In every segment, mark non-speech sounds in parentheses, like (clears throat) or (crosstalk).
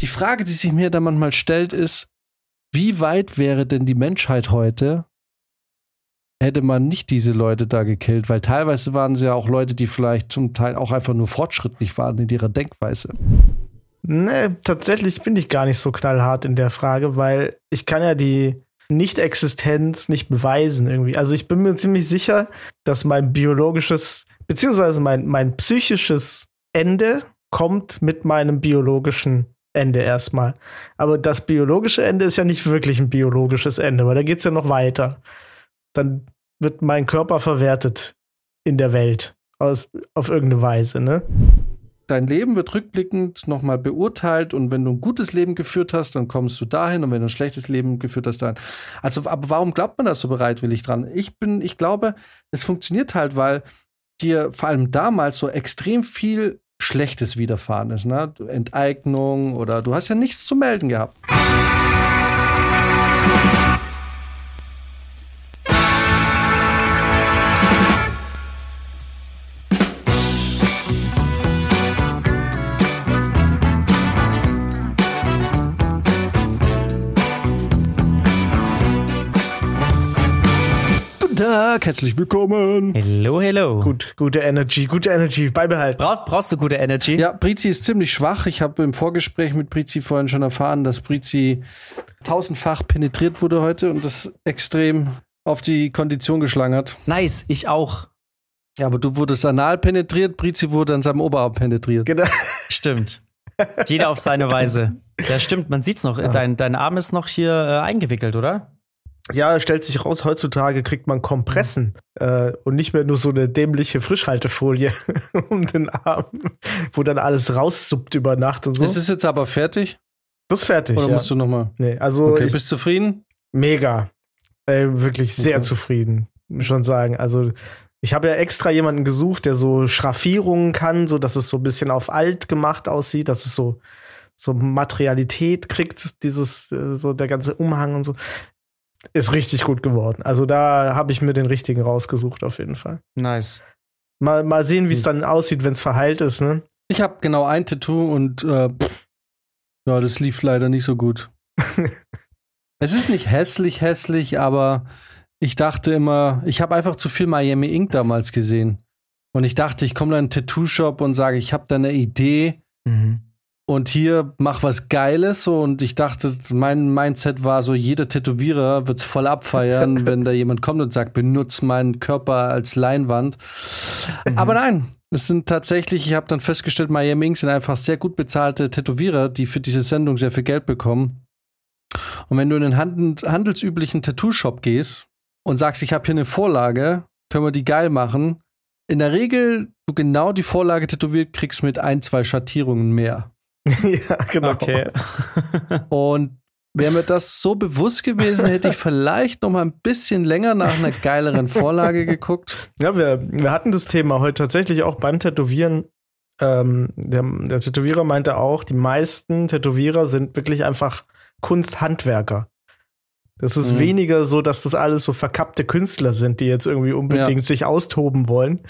die Frage, die sich mir da manchmal stellt, ist, wie weit wäre denn die Menschheit heute, hätte man nicht diese Leute da gekillt? Weil teilweise waren es ja auch Leute, die vielleicht zum Teil auch einfach nur fortschrittlich waren in ihrer Denkweise. Nee, tatsächlich bin ich gar nicht so knallhart in der Frage, weil ich kann ja die Nicht-Existenz nicht beweisen irgendwie. Also ich bin mir ziemlich sicher, dass mein biologisches, beziehungsweise mein, mein psychisches Ende kommt mit meinem biologischen Ende erstmal. Aber das biologische Ende ist ja nicht wirklich ein biologisches Ende, weil da geht es ja noch weiter. Dann wird mein Körper verwertet in der Welt aus, auf irgendeine Weise, ne? Dein Leben wird rückblickend nochmal beurteilt und wenn du ein gutes Leben geführt hast, dann kommst du dahin und wenn du ein schlechtes Leben geführt hast, dann. Also, aber warum glaubt man das so bereitwillig dran? Ich bin, ich glaube, es funktioniert halt, weil dir vor allem damals so extrem viel Schlechtes widerfahren ist, ne? Enteignung oder du hast ja nichts zu melden gehabt. Tag, herzlich willkommen. Hello, hello. Gut, gute Energy, gute Energy, beibehalten. Brauch, brauchst du gute Energy? Ja, Brizi ist ziemlich schwach. Ich habe im Vorgespräch mit Brizi vorhin schon erfahren, dass Brizi tausendfach penetriert wurde heute und das extrem auf die Kondition geschlagen hat. Nice, ich auch. Ja, aber du wurdest anal penetriert, Brizi wurde an seinem Oberarm penetriert. Genau. Stimmt. Jeder auf seine Weise. (laughs) Ja, stimmt, man sieht's noch. Dein, dein Arm ist noch hier äh, eingewickelt, oder? Ja, stellt sich raus, heutzutage kriegt man Kompressen äh, und nicht mehr nur so eine dämliche Frischhaltefolie (laughs) um den Arm, wo dann alles raussuppt über Nacht und so. Ist es jetzt aber fertig? das ist fertig. Oder ja. musst du nochmal? nee, also Okay, ich, bist du zufrieden? mega. Äh, wirklich sehr Okay. zufrieden, muss ich schon sagen. Also ich habe ja extra jemanden gesucht, der so Schraffierungen kann, so dass es so ein bisschen auf alt gemacht aussieht, dass es so so Materialität kriegt, dieses äh, so der ganze Umhang und so. Ist richtig gut geworden. Also da habe ich mir den richtigen rausgesucht auf jeden Fall. Nice. Mal, mal sehen, wie es dann aussieht, wenn es verheilt ist, ne? Ich habe genau ein Tattoo und äh, pff, ja, das lief leider nicht so gut. (laughs) es ist nicht hässlich, hässlich, aber ich dachte immer, ich habe einfach zu viel Miami Ink damals gesehen. Und ich dachte, ich komme da in einen Tattoo-Shop und sage, ich habe da eine Idee Mhm. Und hier mach was Geiles. So, und ich dachte, mein Mindset war so, jeder Tätowierer wird's voll abfeiern, (laughs) wenn da jemand kommt und sagt, benutz meinen Körper als Leinwand. Aber nein, es sind tatsächlich, ich habe dann festgestellt, Miami Ink sind einfach sehr gut bezahlte Tätowierer, die für diese Sendung sehr viel Geld bekommen. Und wenn du in den handels handelsüblichen Tattoo-Shop gehst und sagst, ich habe hier eine Vorlage, können wir die geil machen, in der Regel du genau die Vorlage tätowiert kriegst mit ein, zwei Schattierungen mehr. (laughs) ja, genau. Okay. Und wäre mir das so bewusst gewesen, hätte ich vielleicht noch mal ein bisschen länger nach einer geileren Vorlage geguckt. Ja, wir, wir hatten das Thema heute tatsächlich auch beim Tätowieren. Ähm, der, der Tätowierer meinte auch, die meisten Tätowierer sind wirklich einfach Kunsthandwerker. Das ist Mhm. weniger so, dass das alles so verkappte Künstler sind, die jetzt irgendwie unbedingt sich austoben wollen.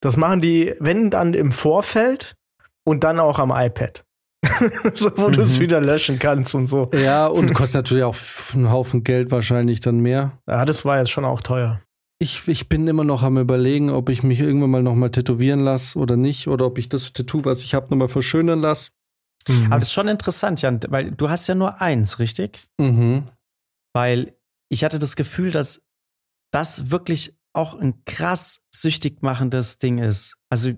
Das machen die, wenn dann im Vorfeld und dann auch am iPad. (laughs) so, wo du es Mhm. wieder löschen kannst und so. Ja, und kostet natürlich auch einen Haufen Geld wahrscheinlich dann mehr. Ja, das war jetzt schon auch teuer. Ich, ich bin immer noch am überlegen, ob ich mich irgendwann mal noch mal tätowieren lasse oder nicht. Oder ob ich das Tattoo, was ich habe, noch mal verschönern lasse. Aber das ist schon interessant, Jan, weil du hast ja nur eins, richtig? Mhm. Weil ich hatte das Gefühl, dass das wirklich auch ein krass süchtig machendes Ding ist. Also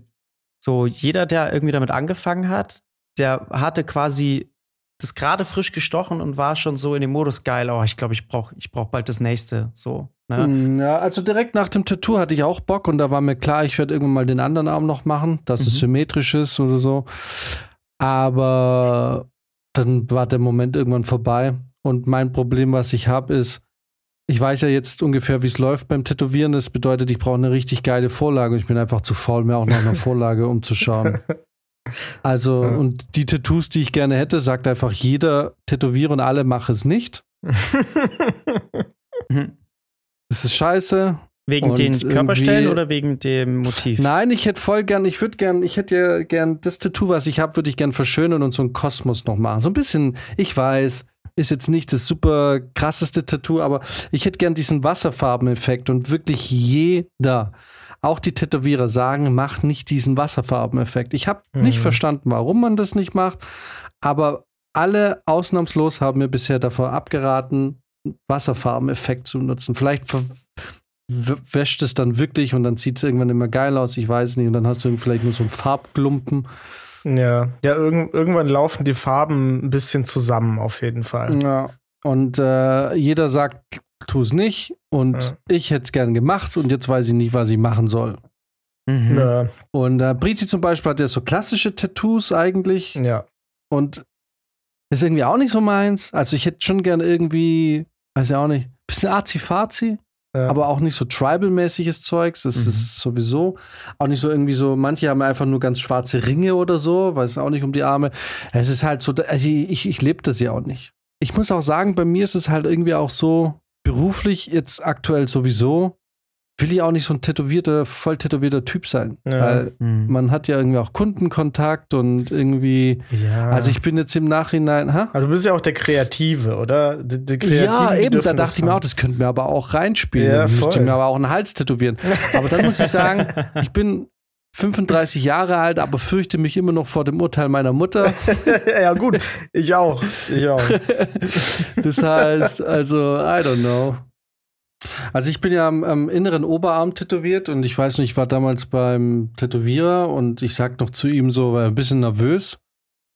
so jeder, der irgendwie damit angefangen hat, der hatte quasi das gerade frisch gestochen und war schon so in dem Modus geil. Oh, ich glaube, ich brauche ich brauch bald das nächste. So. Ne? Mm, Ja, also direkt nach dem Tattoo hatte ich auch Bock und da war mir klar, ich werde irgendwann mal den anderen Arm noch machen, dass es Mhm. symmetrisch ist oder so. Aber dann war der Moment irgendwann vorbei und mein Problem, was ich habe, ist, ich weiß ja jetzt ungefähr, wie es läuft beim Tätowieren. Das bedeutet, ich brauche eine richtig geile Vorlage und ich bin einfach zu faul, mir auch nach einer (laughs) Vorlage umzuschauen. Also, Ja. und die Tattoos, die ich gerne hätte, sagt einfach jeder Tätowierer und alle mache es nicht. (laughs) Mhm. Es ist scheiße. Wegen Und den Körperstellen oder wegen dem Motiv? Nein, ich hätte voll gern, ich würde gern, ich hätte ja gern das Tattoo, was ich habe, würde ich gern verschönern und so einen Kosmos noch machen. So ein bisschen, ich weiß, ist jetzt nicht das super krasseste Tattoo, aber ich hätte gern diesen Wasserfarbeneffekt und wirklich jeder, auch die Tätowierer sagen, mach nicht diesen Wasserfarbeneffekt. Ich habe nicht Mhm. verstanden, warum man das nicht macht, aber alle ausnahmslos haben mir bisher davor abgeraten, Wasserfarbeneffekt zu nutzen. Vielleicht wäscht es dann wirklich und dann sieht es irgendwann immer geil aus, ich weiß nicht, und dann hast du vielleicht nur so einen Farbklumpen. Ja, ja irgend, irgendwann laufen die Farben ein bisschen zusammen, auf jeden Fall. Ja. Und äh, jeder sagt, tu es nicht und Ja. ich hätte es gern gemacht und jetzt weiß ich nicht, was ich machen soll. Mhm. Ja, Und äh, Brizi zum Beispiel hat ja so klassische Tattoos eigentlich ja. und ist irgendwie auch nicht so meins. Also ich hätte schon gern irgendwie, weiß ich auch nicht, bisschen Azi-Fazi. Ja. aber auch nicht so tribal-mäßiges Zeugs. Das Mhm. ist sowieso auch nicht so irgendwie so. Manche haben einfach nur ganz schwarze Ringe oder so, weiß auch nicht um die Arme. Es ist halt so, also ich, ich lebe das ja auch nicht. Ich muss auch sagen, bei mir ist es halt irgendwie auch so beruflich jetzt aktuell sowieso. Will ich auch nicht so ein tätowierter, voll tätowierter Typ sein. Ja. Weil Mhm. man hat ja irgendwie auch Kundenkontakt und irgendwie. ja. Also ich bin jetzt im Nachhinein, ha? Aber du bist ja auch der Kreative, oder? Die, die Kreativen, Ja, eben, da dachte ich mir auch, das könnte mir aber auch reinspielen. Ja, müsste ich mir aber auch einen Hals tätowieren. Aber dann muss ich sagen, ich bin 35 Jahre alt, aber fürchte mich immer noch vor dem Urteil meiner Mutter. (laughs) ja, gut. Ich auch. Ich auch. (laughs) Das heißt, also, I don't know. Also ich bin ja am, am inneren Oberarm tätowiert und ich weiß nicht, ich war damals beim Tätowierer und ich sag noch zu ihm so, war ein bisschen nervös,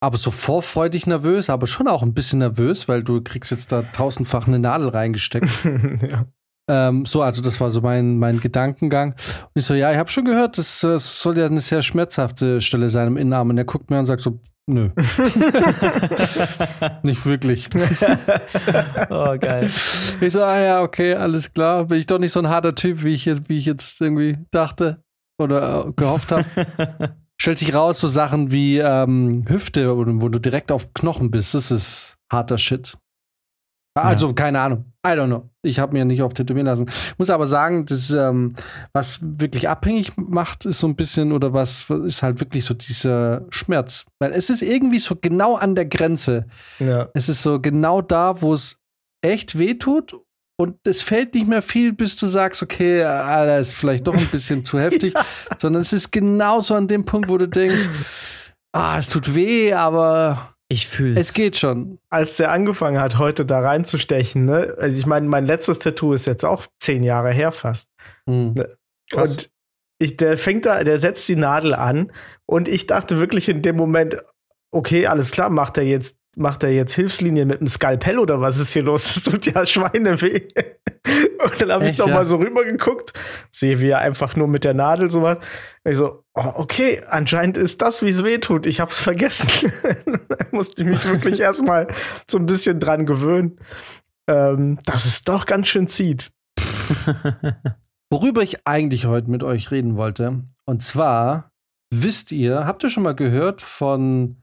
aber so vorfreudig nervös, aber schon auch ein bisschen nervös, weil du kriegst jetzt da tausendfach eine Nadel reingesteckt. (laughs) ja. Ähm, so, also das war so mein, mein Gedankengang. Und ich so, ja, ich habe schon gehört, das, das soll ja eine sehr schmerzhafte Stelle sein im Innenarm. Und er guckt mir und sagt so, nö. (laughs) Nicht wirklich. Oh, geil. Ich so, ah ja, okay, alles klar. Bin ich doch nicht so ein harter Typ, wie ich jetzt, wie ich jetzt irgendwie dachte oder äh, gehofft habe. (laughs) Stellt sich raus, so Sachen wie ähm, Hüfte, wo, du- wo du direkt auf Knochen bist, das ist harter Shit. Also, keine Ahnung. I don't know. Ich habe mir nicht oft tätowieren lassen. Muss aber sagen, das, ähm, was wirklich abhängig macht, ist so ein bisschen, oder was ist halt wirklich so dieser Schmerz. Weil es ist irgendwie so genau an der Grenze. ja. Es ist so genau da, wo es echt weh tut. Und es fällt nicht mehr viel, bis du sagst, okay, ah, das ist vielleicht doch ein bisschen zu heftig. (laughs) Sondern es ist genauso an dem Punkt, wo du denkst, ah, es tut weh, aber Ich fühle es geht schon. Als der angefangen hat, heute da reinzustechen, ne? Also ich meine, mein letztes Tattoo ist jetzt auch zehn Jahre her fast. Hm. Krass. Und ich, der fängt da, der setzt die Nadel an und ich dachte wirklich in dem Moment, okay, alles klar, macht er jetzt, macht er jetzt Hilfslinien mit einem Skalpell oder was ist hier los? Das tut ja Schweine weh. Und dann habe ich noch ja? mal so rübergeguckt, sehe, wie er einfach nur mit der Nadel so macht. Und ich so, oh, okay, anscheinend ist das, wie es weh tut. Ich hab's vergessen. (laughs) da musste ich mich wirklich erstmal so ein bisschen dran gewöhnen, ähm, dass es doch ganz schön zieht. (laughs) Worüber ich eigentlich heute mit euch reden wollte. Und zwar, wisst ihr, habt ihr schon mal gehört von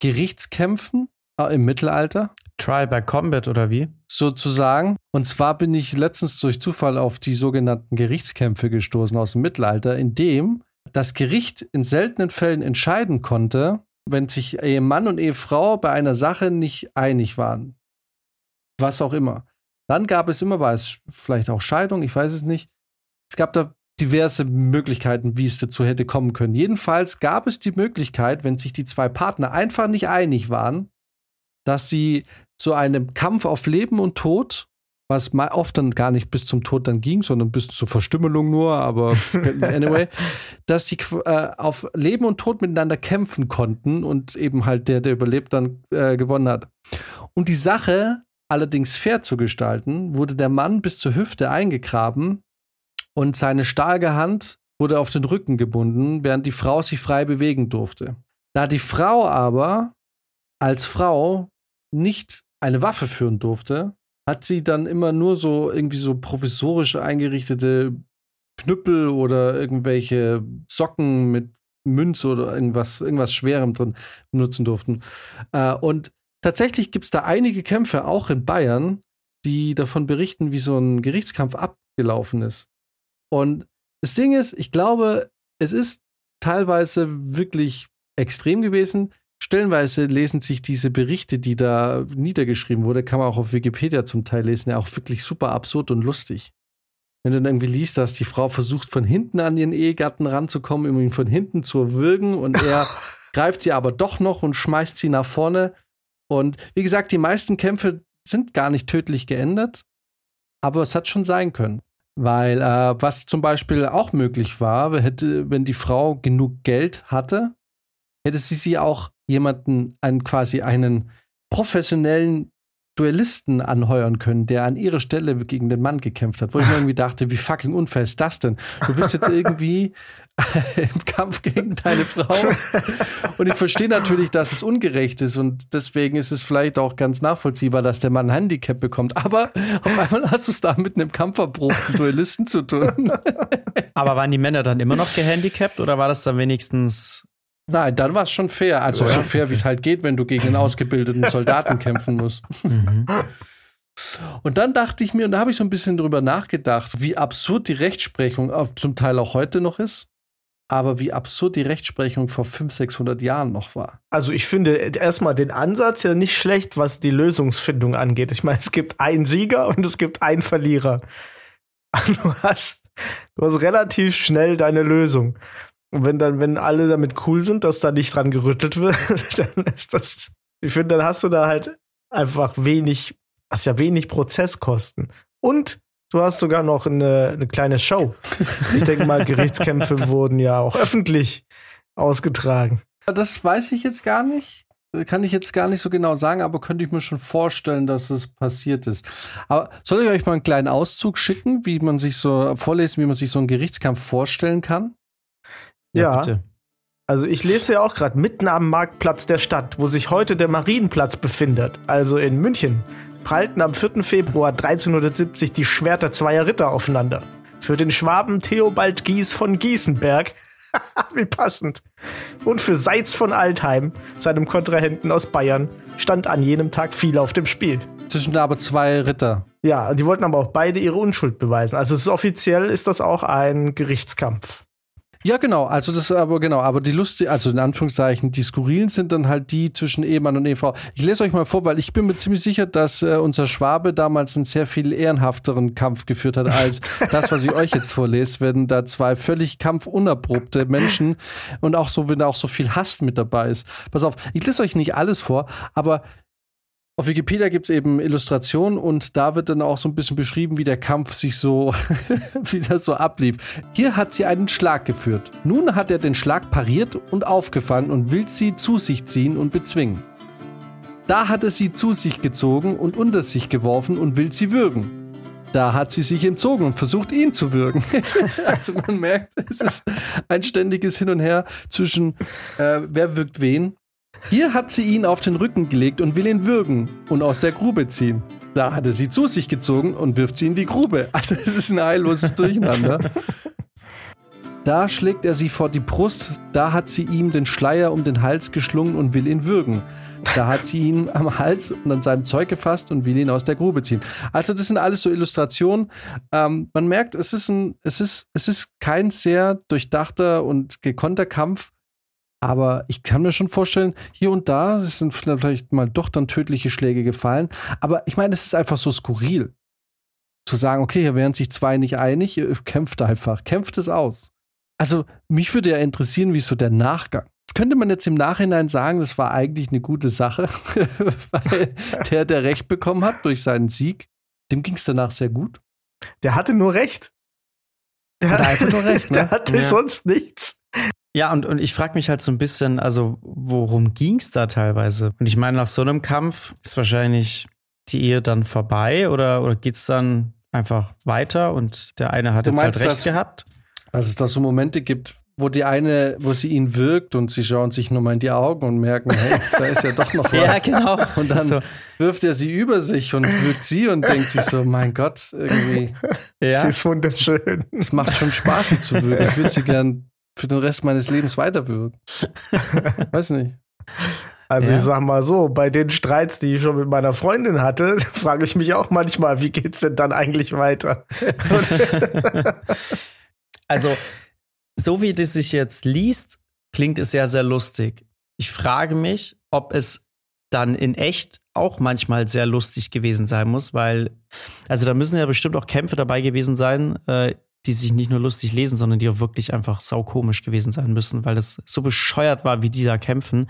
Gerichtskämpfen im Mittelalter? Trial by Combat oder wie? sozusagen. Und zwar bin ich letztens durch Zufall auf die sogenannten Gerichtskämpfe gestoßen aus dem Mittelalter, in dem das Gericht in seltenen Fällen entscheiden konnte, wenn sich Ehemann und Ehefrau bei einer Sache nicht einig waren. Was auch immer. Dann gab es immer, war es vielleicht auch Scheidung, ich weiß es nicht. Es gab da diverse Möglichkeiten, wie es dazu hätte kommen können. Jedenfalls gab es die Möglichkeit, wenn sich die zwei Partner einfach nicht einig waren, dass sie zu einem Kampf auf Leben und Tod, was mal oft dann gar nicht bis zum Tod dann ging, sondern bis zur Verstümmelung nur, aber (laughs) anyway, dass die äh, auf Leben und Tod miteinander kämpfen konnten und eben halt der, der überlebt, dann äh, gewonnen hat. Um die Sache allerdings fair zu gestalten, wurde der Mann bis zur Hüfte eingegraben und seine starke Hand wurde auf den Rücken gebunden, während die Frau sich frei bewegen durfte. Da die Frau aber als Frau nicht eine Waffe führen durfte, hat sie dann immer nur so irgendwie so provisorisch eingerichtete Knüppel oder irgendwelche Socken mit Münz oder irgendwas, irgendwas Schwerem drin benutzen durften. Äh, und tatsächlich gibt es da einige Kämpfe, auch in Bayern, die davon berichten, wie so ein Gerichtskampf abgelaufen ist. Und das Ding ist, ich glaube, es ist teilweise wirklich extrem gewesen. Stellenweise lesen sich diese Berichte, die da niedergeschrieben wurde, kann man auch auf Wikipedia zum Teil lesen, ja auch wirklich super absurd und lustig. Wenn du dann irgendwie liest, dass die Frau versucht, von hinten an ihren Ehegatten ranzukommen, um ihn von hinten zu erwürgen und er (laughs) greift sie aber doch noch und schmeißt sie nach vorne. Und wie gesagt, die meisten Kämpfe sind gar nicht tödlich geendet, aber es hat schon sein können. Weil äh, was zum Beispiel auch möglich war, hätte, wenn die Frau genug Geld hatte, hätte sie sie auch jemanden, einen quasi einen professionellen Duellisten anheuern können, der an ihrer Stelle gegen den Mann gekämpft hat, wo ich mir irgendwie dachte, wie fucking unfair ist das denn? Du bist jetzt irgendwie (laughs) im Kampf gegen deine Frau. Und ich verstehe natürlich, dass es ungerecht ist und deswegen ist es vielleicht auch ganz nachvollziehbar, dass der Mann ein Handicap bekommt. Aber auf einmal hast du es da mit einem kampferprobten Duellisten zu tun. Aber waren die Männer dann immer noch gehandicapt oder war das dann wenigstens Nein, dann war es schon fair. Also so fair, wie es halt geht, wenn du gegen einen ausgebildeten Soldaten kämpfen musst. Mhm. Und dann dachte ich mir, und da habe ich so ein bisschen drüber nachgedacht, wie absurd die Rechtsprechung zum Teil auch heute noch ist, aber wie absurd die Rechtsprechung vor 500, 600 Jahren noch war. Also ich finde erstmal den Ansatz ja nicht schlecht, was die Lösungsfindung angeht. Ich meine, es gibt einen Sieger und es gibt einen Verlierer. (laughs) Du hast, du hast relativ schnell deine Lösung. Und wenn dann, wenn alle damit cool sind, dass da nicht dran gerüttelt wird, (laughs) dann ist das, ich finde, dann hast du da halt einfach wenig, hast ja wenig Prozesskosten. Und du hast sogar noch eine, eine kleine Show. Ich denke mal, Gerichtskämpfe (laughs) wurden ja auch öffentlich ausgetragen. Das weiß ich jetzt gar nicht. Kann ich jetzt gar nicht so genau sagen, aber könnte ich mir schon vorstellen, dass es passiert ist. Aber soll ich euch mal einen kleinen Auszug schicken, wie man sich so vorlesen, wie man sich so einen Gerichtskampf vorstellen kann? Ja. Bitte. Also ich lese ja auch gerade mitten am Marktplatz der Stadt, wo sich heute der Marienplatz befindet, also in München, prallten am 4. Februar 1370 die Schwerter zweier Ritter aufeinander. Für den Schwaben Theobald Gies von Gießenberg, (laughs) wie passend, und für Seitz von Altheim, seinem Kontrahenten aus Bayern, stand an jenem Tag viel auf dem Spiel. Zwischen aber zwei Ritter. Ja, die wollten aber auch beide ihre Unschuld beweisen. Also ist offiziell ist das auch ein Gerichtskampf. Ja, genau. Also das aber genau, aber die lustig, also in Anführungszeichen, die skurrilen sind dann halt die zwischen Ehemann und Ehefrau. Ich lese euch mal vor, weil ich bin mir ziemlich sicher, dass äh, unser Schwabe damals einen sehr viel ehrenhafteren Kampf geführt hat als (laughs) das, was ich euch jetzt vorlese, wenn da zwei völlig kampfunerprobte Menschen und auch so, wenn da auch so viel Hass mit dabei ist. Pass auf, ich lese euch nicht alles vor, aber auf Wikipedia gibt es eben Illustrationen und da wird dann auch so ein bisschen beschrieben, wie der Kampf sich so, (laughs) wie das so ablief. Hier hat sie einen Schlag geführt. Nun hat er den Schlag pariert und aufgefangen und will sie zu sich ziehen und bezwingen. Da hat er sie zu sich gezogen und unter sich geworfen und will sie würgen. Da hat sie sich entzogen und versucht, ihn zu würgen. (laughs) also man merkt, es ist ein ständiges Hin und Her zwischen, äh, wer wirkt wen. Hier hat sie ihn auf den Rücken gelegt und will ihn würgen und aus der Grube ziehen. Da hat er sie zu sich gezogen und wirft sie in die Grube. (laughs) Also es ist ein heilloses Durcheinander. Da schlägt er sie vor die Brust, da hat sie ihm den Schleier um den Hals geschlungen und will ihn würgen. Da hat sie ihn am Hals und an seinem Zeug gefasst und will ihn aus der Grube ziehen. Also das sind alles so Illustrationen. Ähm, man merkt, es ist, ein, es, ist, es ist kein sehr durchdachter und gekonnter Kampf, aber ich kann mir schon vorstellen, hier und da sind vielleicht mal doch dann tödliche Schläge gefallen. Aber ich meine, es ist einfach so skurril. Zu sagen, okay, hier wären sich zwei nicht einig, kämpft einfach, kämpft es aus. Also, mich würde ja interessieren, wie so der Nachgang. Das könnte man jetzt im Nachhinein sagen, das war eigentlich eine gute Sache, (laughs) weil der, der Recht bekommen hat durch seinen Sieg, dem ging es danach sehr gut. Der hatte nur Recht. Der hatte einfach nur Recht. (laughs) Ne? Der hatte ja. sonst nichts. Ja, und, und ich frage mich halt so ein bisschen, also worum ging es da teilweise? Und ich meine, nach so einem Kampf ist wahrscheinlich die Ehe dann vorbei oder, oder geht es dann einfach weiter und der eine hat du jetzt halt recht dass, gehabt? Dass es da so Momente gibt, wo die eine, wo sie ihn wirkt und sie schauen sich nur mal in die Augen und merken, hey, da ist ja doch noch (laughs) was. ja, genau. (laughs) Und dann so. wirft er sie über sich und wirkt sie und denkt sich so, mein Gott, irgendwie. Ja. Sie ist wunderschön. Es macht schon Spaß, sie zu wirken. Ich würde sie gern für den Rest meines Lebens weiterwirken. (laughs) Weiß nicht. Also ja. ich sag mal so, bei den Streits, die ich schon mit meiner Freundin hatte, (laughs) frage ich mich auch manchmal, wie geht's denn dann eigentlich weiter? (laughs) Also, so wie das sich jetzt liest, klingt es sehr, sehr lustig. Ich frage mich, ob es dann in echt auch manchmal sehr lustig gewesen sein muss, weil, also da müssen ja bestimmt auch Kämpfe dabei gewesen sein, äh, die sich nicht nur lustig lesen, sondern die auch wirklich einfach saukomisch gewesen sein müssen, weil das so bescheuert war, wie die da kämpfen.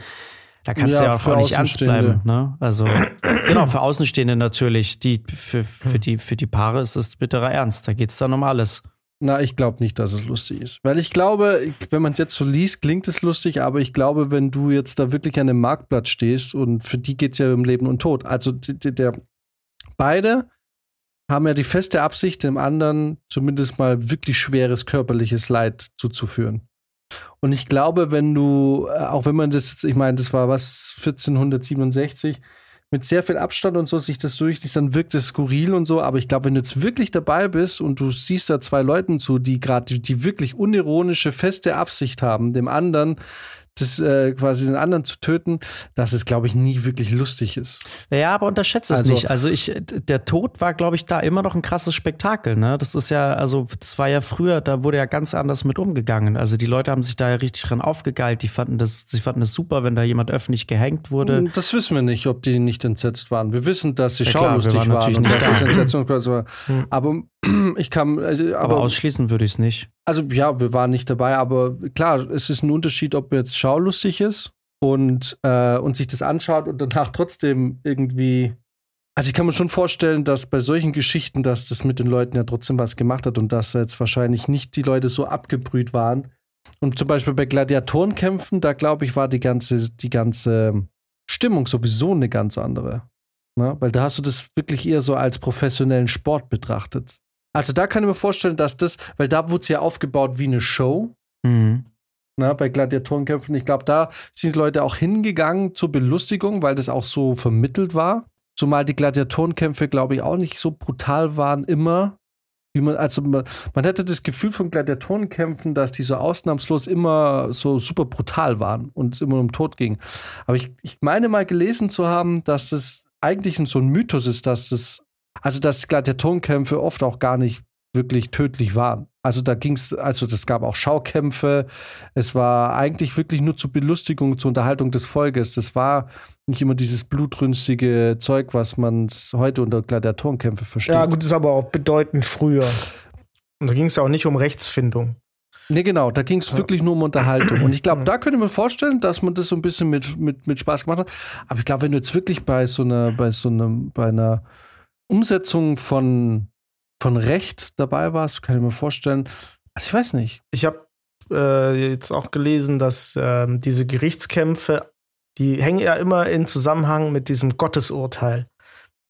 Da kannst ja, du ja auch nicht ernst bleiben. Ne? Also, (clears throat) genau, für Außenstehende natürlich. Die, für, für, die, für die Paare ist es bitterer Ernst. Da geht es dann um alles. Na, ich glaube nicht, dass es lustig ist. Weil ich glaube, wenn man es jetzt so liest, klingt es lustig, aber ich glaube, wenn du jetzt da wirklich an einem Marktplatz stehst und für die geht es ja um Leben und Tod. Also der, der beide haben ja die feste Absicht, dem anderen zumindest mal wirklich schweres körperliches Leid zuzuführen. Und ich glaube, wenn du, äh, auch wenn man das, ich meine, das war was 1467, mit sehr viel Abstand und so sich das durchliest, dann wirkt es skurril und so. Aber ich glaube, wenn du jetzt wirklich dabei bist und du siehst da zwei Leuten zu, die gerade, die, die wirklich unironische, feste Absicht haben, dem anderen das äh, quasi den anderen zu töten, dass es, glaube ich, nie wirklich lustig ist. Ja, aber unterschätze es also, nicht. Also ich, der Tod war, glaube ich, da immer noch ein krasses Spektakel. Ne? Das ist ja, also das war ja früher, da wurde ja ganz anders mit umgegangen. Also die Leute haben sich da ja richtig dran aufgegeilt. Die fanden das, sie fanden es super, wenn da jemand öffentlich gehängt wurde. Hm, das wissen wir nicht, ob die nicht entsetzt waren. Wir wissen, dass sie ja, schaulustig klar, wir waren, waren und dass es Entsetzung war. Hm. Aber (clears throat) ich kann. Also, aber, aber ausschließen würde ich es nicht. Also ja, wir waren nicht dabei, aber klar, es ist ein Unterschied, ob jetzt schaulustig ist und, äh, und sich das anschaut und danach trotzdem irgendwie. Also ich kann mir schon vorstellen, dass bei solchen Geschichten, dass das mit den Leuten ja trotzdem was gemacht hat und dass jetzt wahrscheinlich nicht die Leute so abgebrüht waren. Und zum Beispiel bei Gladiatorenkämpfen, da glaube ich, war die ganze, die ganze Stimmung sowieso eine ganz andere. Ne? Weil da hast du das wirklich eher so als professionellen Sport betrachtet. Also da kann ich mir vorstellen, dass das, weil da wurde es ja aufgebaut wie eine Show. Mhm. Na, bei Gladiatorenkämpfen. Ich glaube, da sind Leute auch hingegangen zur Belustigung, weil das auch so vermittelt war. Zumal die Gladiatorenkämpfe, glaube ich, auch nicht so brutal waren immer. Wie man, also man, man hätte das Gefühl von Gladiatorenkämpfen, dass die so ausnahmslos immer so super brutal waren und es immer um Tod ging. Aber ich, ich meine mal gelesen zu haben, dass es eigentlich so ein Mythos ist, dass es also, dass Gladiatorenkämpfe oft auch gar nicht wirklich tödlich waren. Also da ging es, also das gab auch Schaukämpfe. Es war eigentlich wirklich nur zur Belustigung, zur Unterhaltung des Volkes. Das war nicht immer dieses blutrünstige Zeug, was man heute unter Gladiatorenkämpfe versteht. Ja, gut, das ist aber auch bedeutend früher. Und da ging es ja auch nicht um Rechtsfindung. Nee, genau, da ging es ja. wirklich nur um Unterhaltung. Und ich glaube, da könnte man vorstellen, dass man das so ein bisschen mit, mit, mit Spaß gemacht hat. Aber ich glaube, wenn du jetzt wirklich bei so einer, bei so einem, bei einer Umsetzung von, von Recht dabei warst, kann ich mir vorstellen. Also ich weiß nicht. Ich habe äh, jetzt auch gelesen, dass äh, diese Gerichtskämpfe, die hängen ja immer in Zusammenhang mit diesem Gottesurteil.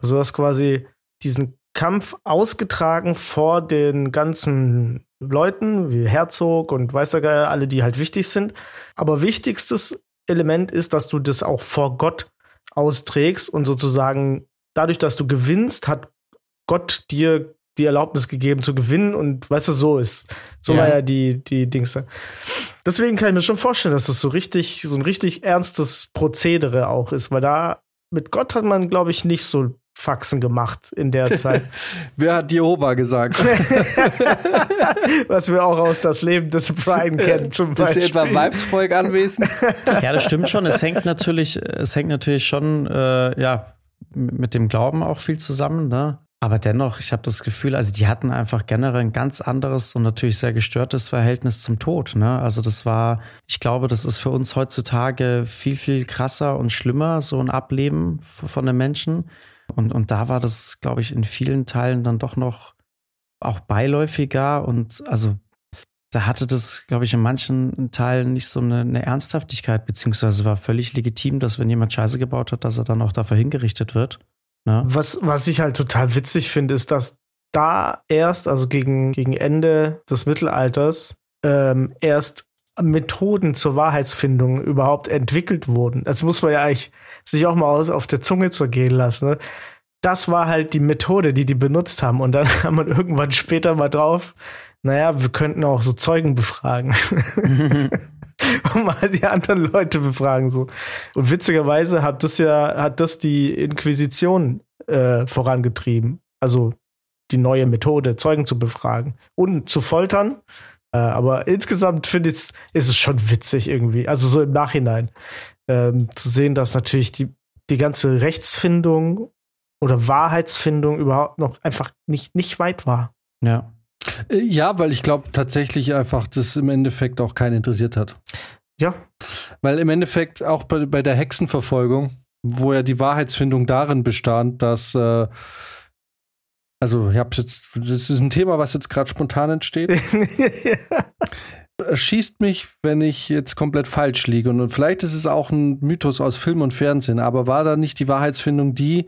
Also du hast quasi diesen Kampf ausgetragen vor den ganzen Leuten, wie Herzog und weiß der Geier, alle, die halt wichtig sind. Aber wichtigstes Element ist, dass du das auch vor Gott austrägst und sozusagen dadurch, dass du gewinnst, hat Gott dir die Erlaubnis gegeben zu gewinnen und weißt du, so ist. So ja. war ja die, die Dings da. Deswegen kann ich mir schon vorstellen, dass das so richtig, so ein richtig ernstes Prozedere auch ist, weil da mit Gott hat man, glaube ich, nicht so Faxen gemacht in der (laughs) Zeit. Wer hat Jehova gesagt? (laughs) Was wir auch aus das Leben des Brian kennen, zum Beispiel. Ist hier etwa Weibsvolk anwesend? ja, das stimmt schon. Es hängt natürlich, es hängt natürlich schon, äh, ja, mit dem Glauben auch viel zusammen, ne? Aber dennoch, ich habe das Gefühl, also die hatten einfach generell ein ganz anderes und natürlich sehr gestörtes Verhältnis zum Tod. Ne? Also das war, ich glaube, das ist für uns heutzutage viel, viel krasser und schlimmer, so ein Ableben von den Menschen. Und, und da war das, glaube ich, in vielen Teilen dann doch noch auch beiläufiger und also da hatte das, glaube ich, in manchen Teilen nicht so eine, eine, Ernsthaftigkeit, beziehungsweise war völlig legitim, dass wenn jemand Scheiße gebaut hat, dass er dann auch dafür hingerichtet wird. Ne? Was, was ich halt total witzig finde, ist, dass da erst, also gegen, gegen Ende des Mittelalters, ähm, erst Methoden zur Wahrheitsfindung überhaupt entwickelt wurden. Das muss man ja eigentlich sich auch mal aus, auf der Zunge zergehen lassen. Ne? Das war halt die Methode, die die benutzt haben. Und dann (laughs) kam man irgendwann später mal drauf, naja, wir könnten auch so Zeugen befragen. (laughs) und mal die anderen Leute befragen. So. Und witzigerweise hat das ja, hat das die Inquisition äh, vorangetrieben. Also die neue Methode, Zeugen zu befragen und zu foltern. Äh, aber insgesamt finde ich, ist es schon witzig irgendwie. Also so im Nachhinein ähm, zu sehen, dass natürlich die, die ganze Rechtsfindung oder Wahrheitsfindung überhaupt noch einfach nicht, nicht weit war. Ja. Äh, Ja, weil ich glaube tatsächlich einfach, das im Endeffekt auch keinen interessiert hat. Ja, Weil im Endeffekt auch bei, bei der Hexenverfolgung, wo ja die Wahrheitsfindung darin bestand, dass äh, also ich hab's jetzt, das ist ein Thema, was jetzt gerade spontan entsteht. (laughs) Erschießt mich, wenn ich jetzt komplett falsch liege. Und vielleicht ist es auch ein Mythos aus Film und Fernsehen, aber war da nicht die Wahrheitsfindung die,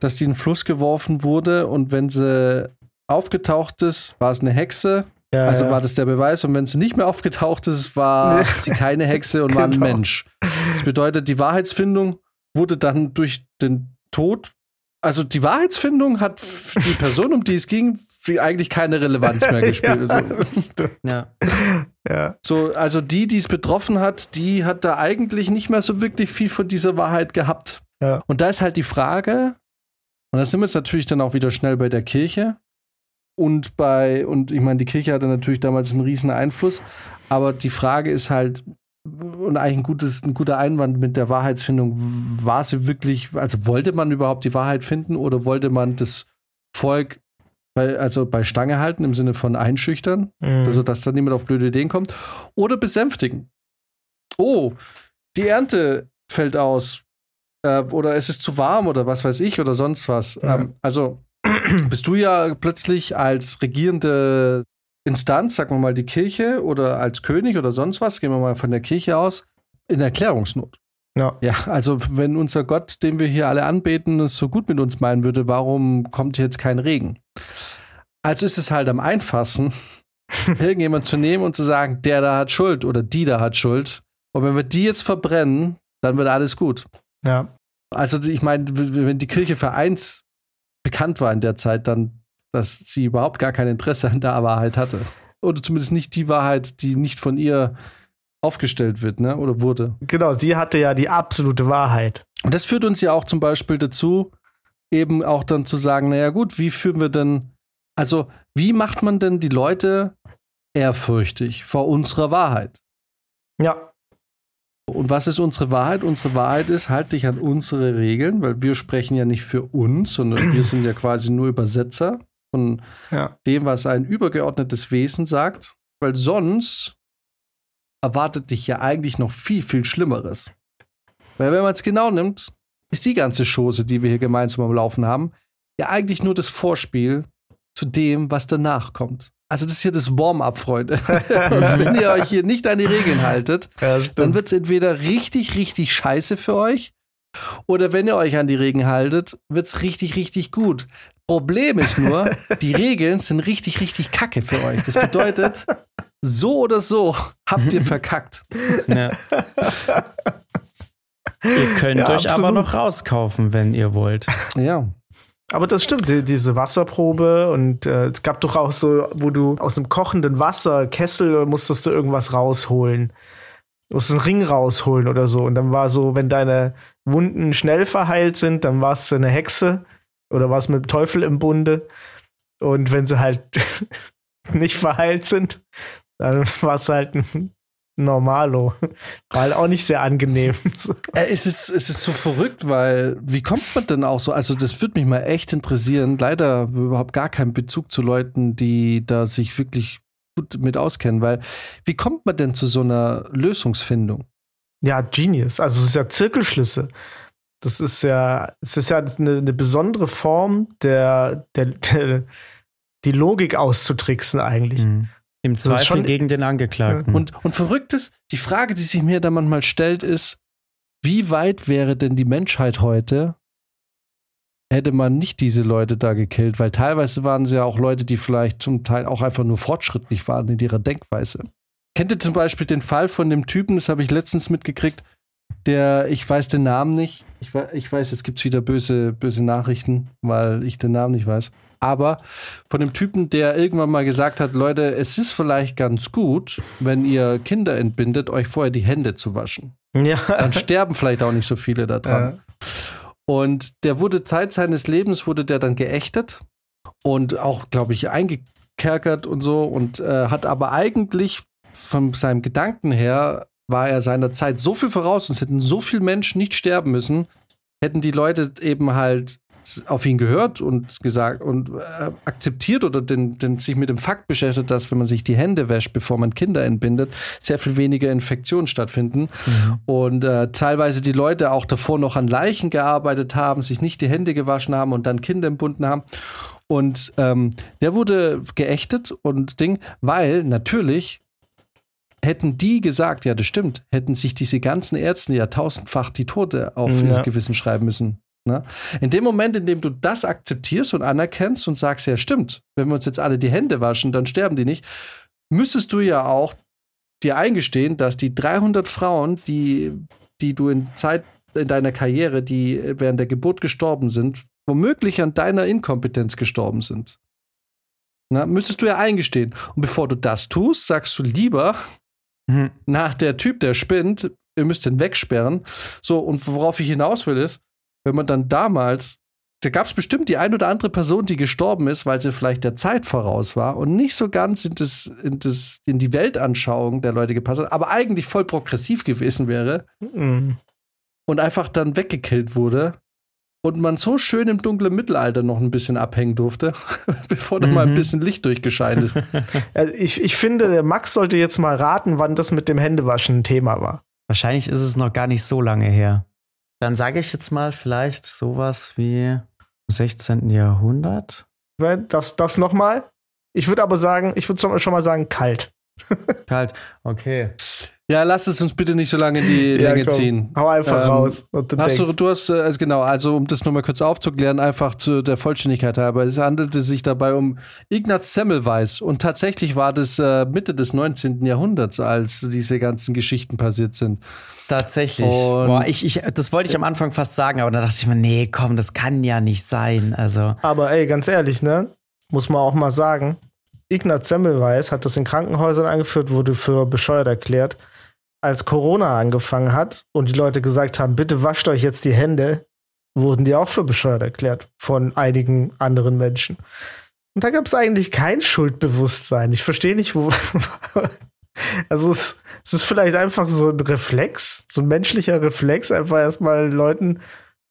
dass die in den Fluss geworfen wurde und wenn sie aufgetaucht ist, war es eine Hexe? ja, Also ja. war das der Beweis und wenn sie nicht mehr aufgetaucht ist, war sie keine Hexe und war ein Genau. Mensch. Das bedeutet, die Wahrheitsfindung wurde dann durch den Tod, also die Wahrheitsfindung hat für die Person, um die es ging, eigentlich keine Relevanz mehr (laughs) gespielt. ja, Also. Ja. ja. so, also die, die es betroffen hat, die hat da eigentlich nicht mehr so wirklich viel von dieser Wahrheit gehabt. Ja. Und da ist halt die Frage, und da sind wir jetzt natürlich dann auch wieder schnell bei der Kirche. Und bei, und ich meine, die Kirche hatte natürlich damals einen riesen Einfluss, aber die Frage ist halt, und eigentlich ein, gutes, ein guter Einwand mit der Wahrheitsfindung, war sie wirklich, also wollte man überhaupt die Wahrheit finden oder wollte man das Volk bei, also bei Stange halten im Sinne von einschüchtern? Mhm. also dass da niemand auf blöde Ideen kommt, oder besänftigen. Oh, die Ernte fällt aus. Äh, oder es ist zu warm oder was weiß ich oder sonst was. Ja. Ähm, also (clears throat) bist du ja plötzlich als regierende Instanz, sagen wir mal die Kirche oder als König oder sonst was, gehen wir mal von der Kirche aus, in Erklärungsnot. ja. Ja, also wenn unser Gott, den wir hier alle anbeten, es so gut mit uns meinen würde, warum kommt jetzt kein Regen? Also ist es halt am einfachsten, (laughs) irgendjemand zu nehmen und zu sagen, der da hat Schuld oder die da hat Schuld. Und wenn wir die jetzt verbrennen, dann wird alles gut. ja. Also ich meine, wenn die Kirche für eins bekannt war in der Zeit, dann, dass sie überhaupt gar kein Interesse an der Wahrheit hatte. Oder zumindest nicht die Wahrheit, die nicht von ihr aufgestellt wird, ne? Oder wurde. Genau, sie hatte ja die absolute Wahrheit. Und das führt uns ja auch zum Beispiel dazu, eben auch dann zu sagen, naja gut, wie führen wir denn, also wie macht man denn die Leute ehrfürchtig vor unserer Wahrheit? Ja, Und was ist unsere Wahrheit? Unsere Wahrheit ist, halt dich an unsere Regeln, weil wir sprechen ja nicht für uns, sondern wir sind ja quasi nur Übersetzer von ja. dem, was ein übergeordnetes Wesen sagt, weil sonst erwartet dich ja eigentlich noch viel, viel Schlimmeres. Weil wenn man es genau nimmt, ist die ganze Chose, die wir hier gemeinsam am Laufen haben, ja eigentlich nur das Vorspiel zu dem, was danach kommt. Also das ist hier das Warm-up, Freunde. Und (laughs) wenn ihr euch hier nicht an die Regeln haltet, ja dann wird es entweder richtig, richtig scheiße für euch oder wenn ihr euch an die Regeln haltet, wird es richtig, richtig gut. Problem ist nur, (laughs) die Regeln sind richtig, richtig kacke für euch. Das bedeutet, so oder so habt ihr verkackt. ja. Ihr könnt Ja, euch aber absolut. noch rauskaufen, wenn ihr wollt. Ja. Aber das stimmt, die, diese Wasserprobe und äh, es gab doch auch so, wo du aus einem kochenden Wasser, Kessel, musstest du irgendwas rausholen. Du musstest einen Ring rausholen oder so. Und dann war so, wenn deine Wunden schnell verheilt sind, dann warst du eine Hexe oder warst mit dem Teufel im Bunde. Und wenn sie halt (laughs) nicht verheilt sind, dann warst du halt ein Normalo. War halt auch nicht sehr angenehm. Äh, Es ist, es ist so verrückt, weil wie kommt man denn auch so? Also, das würde mich mal echt interessieren. Leider überhaupt gar keinen Bezug zu Leuten, die da sich wirklich gut mit auskennen, weil wie kommt man denn zu so einer Lösungsfindung? Ja, Genius. Also es ist ja Zirkelschlüsse. Das ist ja, es ist ja eine, eine besondere Form der, der, der die Logik auszutricksen eigentlich. Mhm. Im ist Zweifel schon- gegen den Angeklagten. Und, und verrückt ist, die Frage, die sich mir da manchmal stellt, ist, wie weit wäre denn die Menschheit heute, hätte man nicht diese Leute da gekillt? Weil teilweise waren sie ja auch Leute, die vielleicht zum Teil auch einfach nur fortschrittlich waren in ihrer Denkweise. Kennt ihr zum Beispiel den Fall von dem Typen, das habe ich letztens mitgekriegt, der, ich weiß den Namen nicht. Ich, ich weiß, jetzt gibt es wieder böse, böse Nachrichten, weil ich den Namen nicht weiß. Aber von dem Typen, der irgendwann mal gesagt hat, Leute, es ist vielleicht ganz gut, wenn ihr Kinder entbindet, euch vorher die Hände zu waschen. Ja. Dann sterben vielleicht auch nicht so viele daran. Und der wurde Zeit seines Lebens, wurde der dann geächtet und auch, glaube ich, kerkert und so und äh, hat aber eigentlich von seinem Gedanken her war er seiner Zeit so viel voraus und es hätten so viele Menschen nicht sterben müssen, hätten die Leute eben halt auf ihn gehört und gesagt und äh, akzeptiert oder den, den, sich mit dem Fakt beschäftigt, dass wenn man sich die Hände wäscht, bevor man Kinder entbindet, sehr viel weniger Infektionen stattfinden. Mhm. Und äh, teilweise die Leute auch davor noch an Leichen gearbeitet haben, sich nicht die Hände gewaschen haben und dann Kinder entbunden haben. Und ähm, der wurde geächtet und Ding, weil natürlich hätten die gesagt, ja, das stimmt, hätten sich diese ganzen Ärzte ja tausendfach die Tote auf ja. ihr Gewissen schreiben müssen. Ne? In dem Moment, in dem du das akzeptierst und anerkennst und sagst, ja, stimmt, wenn wir uns jetzt alle die Hände waschen, dann sterben die nicht, müsstest du ja auch dir eingestehen, dass die 300 Frauen, die, die du in Zeit in deiner Karriere, die während der Geburt gestorben sind, womöglich an deiner Inkompetenz gestorben sind. Na, müsstest du ja eingestehen. Und bevor du das tust, sagst du lieber, mhm. na, der Typ, der spinnt, ihr müsst ihn wegsperren. So, und worauf ich hinaus will, ist, wenn man dann damals, da gab es bestimmt die ein oder andere Person, die gestorben ist, weil sie vielleicht der Zeit voraus war und nicht so ganz in, das, in, das, in die Weltanschauung der Leute gepasst hat, aber eigentlich voll progressiv gewesen wäre mhm. und einfach dann weggekillt wurde und man so schön im dunklen Mittelalter noch ein bisschen abhängen durfte, (laughs) bevor da mhm. mal ein mhm. bisschen Licht durchgescheint ist. (laughs) Also ich, ich finde, der Max sollte jetzt mal raten, wann das mit dem Händewaschen ein Thema war. Wahrscheinlich ist es noch gar nicht so lange her. Dann sage ich jetzt mal vielleicht sowas wie im 16. Jahrhundert. Das, das nochmal? Ich würde aber sagen, ich würde schon mal sagen, kalt. kalt, okay. Ja, lass es uns bitte nicht so lange in die ja, Länge komm, ziehen. Hau einfach ähm, raus. Hast du, du hast, äh, also genau, also um das nochmal kurz aufzuklären, einfach zu der Vollständigkeit halber. Es handelte sich dabei um Ignaz Semmelweis und tatsächlich war das äh, Mitte des 19. Jahrhunderts, als diese ganzen Geschichten passiert sind. Tatsächlich. Boah, ich, ich, das wollte ich am Anfang fast sagen, aber dann dachte ich mir, nee, komm, das kann ja nicht sein. Also. Aber ey, ganz ehrlich, ne? Muss man auch mal sagen. Ignaz Semmelweis hat das in Krankenhäusern eingeführt, wurde für bescheuert erklärt als Corona angefangen hat und die Leute gesagt haben, bitte wascht euch jetzt die Hände, wurden die auch für bescheuert erklärt von einigen anderen Menschen. Und da gab es eigentlich kein Schuldbewusstsein. Ich verstehe nicht, wo. (laughs) also es, es, ist vielleicht einfach so ein Reflex, so ein menschlicher Reflex, einfach erstmal Leuten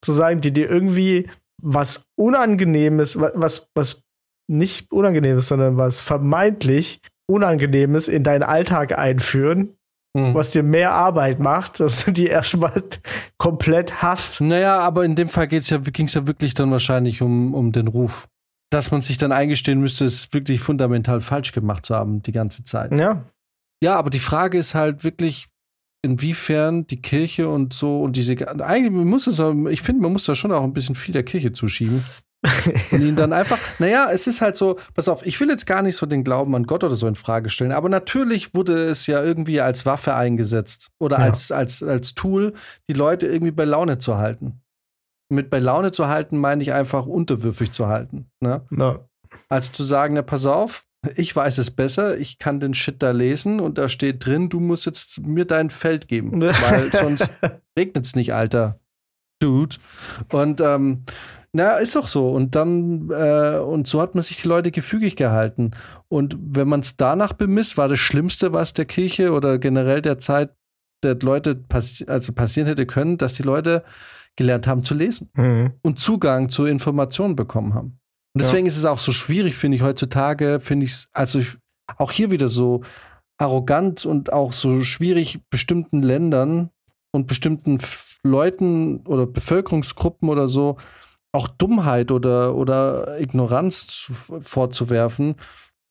zu sagen, die dir irgendwie was Unangenehmes, was, was nicht Unangenehmes, sondern was vermeintlich Unangenehmes in deinen Alltag einführen hm. was dir mehr Arbeit macht, dass du die erstmal komplett hast. Naja, aber in dem Fall ja, ging es ja wirklich dann wahrscheinlich um, um den Ruf. Dass man sich dann eingestehen müsste, es wirklich fundamental falsch gemacht zu haben, die ganze Zeit. Ja. Ja, aber die Frage ist halt wirklich, inwiefern die Kirche und so und diese. Eigentlich muss es, ich finde, man muss da schon auch ein bisschen viel der Kirche zuschieben und ihn dann einfach, naja, es ist halt so, pass auf, ich will jetzt gar nicht so den Glauben an Gott oder so in Frage stellen, aber natürlich wurde es ja irgendwie als Waffe eingesetzt oder ja. als, als, als Tool, die Leute irgendwie bei Laune zu halten. Mit bei Laune zu halten meine ich einfach unterwürfig zu halten. Ne? Ja. Als zu sagen, na pass auf, ich weiß es besser, ich kann den Shit da lesen und da steht drin, du musst jetzt mir dein Feld geben, (laughs) weil sonst regnet es nicht, Alter. Dude. Und ähm, na, ist doch so. Und dann, äh, und so hat man sich die Leute gefügig gehalten. Und wenn man es danach bemisst, war das Schlimmste, was der Kirche oder generell der Zeit der Leute passi also passieren hätte können, dass die Leute gelernt haben zu lesen mhm. und Zugang zu Informationen bekommen haben. Und deswegen ja. ist es auch so schwierig, finde ich, heutzutage, finde ich es, also ich, auch hier wieder so arrogant und auch so schwierig, bestimmten Ländern und bestimmten Leuten oder Bevölkerungsgruppen oder so auch Dummheit oder, oder Ignoranz zu, vorzuwerfen,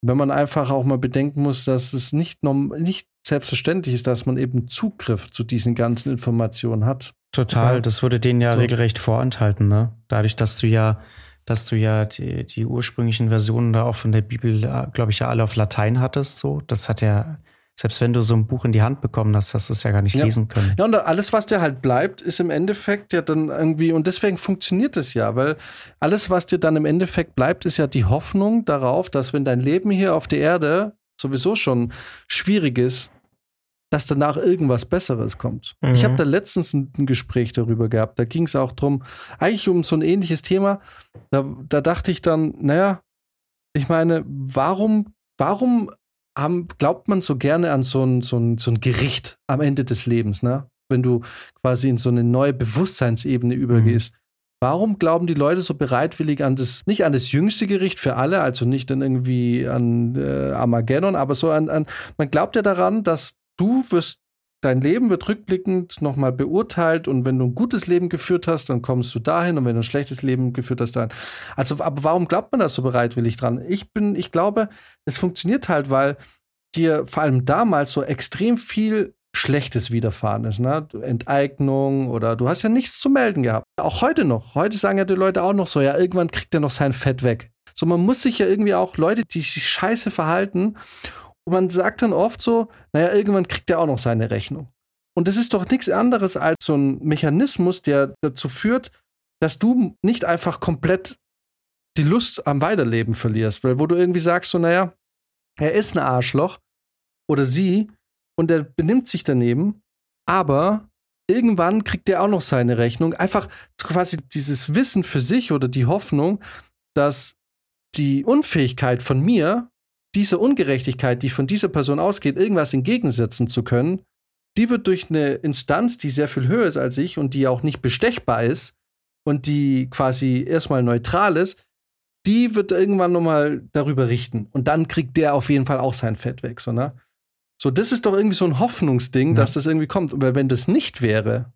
wenn man einfach auch mal bedenken muss, dass es nicht, nicht selbstverständlich ist, dass man eben Zugriff zu diesen ganzen Informationen hat. Total, ja. das würde denen ja so. regelrecht vorenthalten, ne? Dadurch, dass du ja, dass du ja die, die ursprünglichen Versionen da auch von der Bibel, äh, glaube ich, ja alle auf Latein hattest, so. Das hat ja selbst wenn du so ein Buch in die Hand bekommen hast, hast du es ja gar nicht ja. lesen können. Ja, und alles, was dir halt bleibt, ist im Endeffekt ja dann irgendwie, und deswegen funktioniert es ja, weil alles, was dir dann im Endeffekt bleibt, ist ja die Hoffnung darauf, dass wenn dein Leben hier auf der Erde sowieso schon schwierig ist, dass danach irgendwas Besseres kommt. Mhm. Ich habe da letztens ein, ein, Gespräch darüber gehabt. Da ging es auch drum, eigentlich um so ein ähnliches Thema. Da, da dachte ich dann, naja, ich meine, warum, warum haben, glaubt man so gerne an so ein, so, ein, so ein Gericht am Ende des Lebens, ne? Wenn du quasi in so eine neue Bewusstseinsebene übergehst. Mhm. Warum glauben die Leute so bereitwillig an das, nicht an das jüngste Gericht für alle, also nicht dann irgendwie an äh, Armageddon, aber so an, an, man glaubt ja daran, dass du wirst, dein Leben wird rückblickend nochmal beurteilt und wenn du ein gutes Leben geführt hast, dann kommst du dahin und wenn du ein schlechtes Leben geführt hast, dann. Also, aber warum glaubt man da so bereitwillig dran? Ich bin, ich glaube, es funktioniert halt, weil dir vor allem damals so extrem viel Schlechtes widerfahren ist, ne? Enteignung oder du hast ja nichts zu melden gehabt. Auch heute noch. Heute sagen ja die Leute auch noch so, ja, irgendwann kriegt er noch sein Fett weg. So, man muss sich ja irgendwie auch Leute, die sich scheiße verhalten, und man sagt dann oft so, naja, irgendwann kriegt er auch noch seine Rechnung. Und das ist doch nichts anderes als so ein Mechanismus, der dazu führt, dass du nicht einfach komplett die Lust am Weiterleben verlierst, weil wo du irgendwie sagst so, naja, er ist ein Arschloch oder sie, und er benimmt sich daneben, aber irgendwann kriegt er auch noch seine Rechnung. Einfach quasi dieses Wissen für sich oder die Hoffnung, dass die Unfähigkeit von mir, diese Ungerechtigkeit, die von dieser Person ausgeht, irgendwas entgegensetzen zu können, die wird durch eine Instanz, die sehr viel höher ist als ich und die auch nicht bestechbar ist und die quasi erstmal neutral ist, die wird irgendwann nochmal darüber richten. Und dann kriegt der auf jeden Fall auch sein Fett weg, so, ne? So, das ist doch irgendwie so ein Hoffnungsding, ja. dass das irgendwie kommt. Aber wenn das nicht wäre,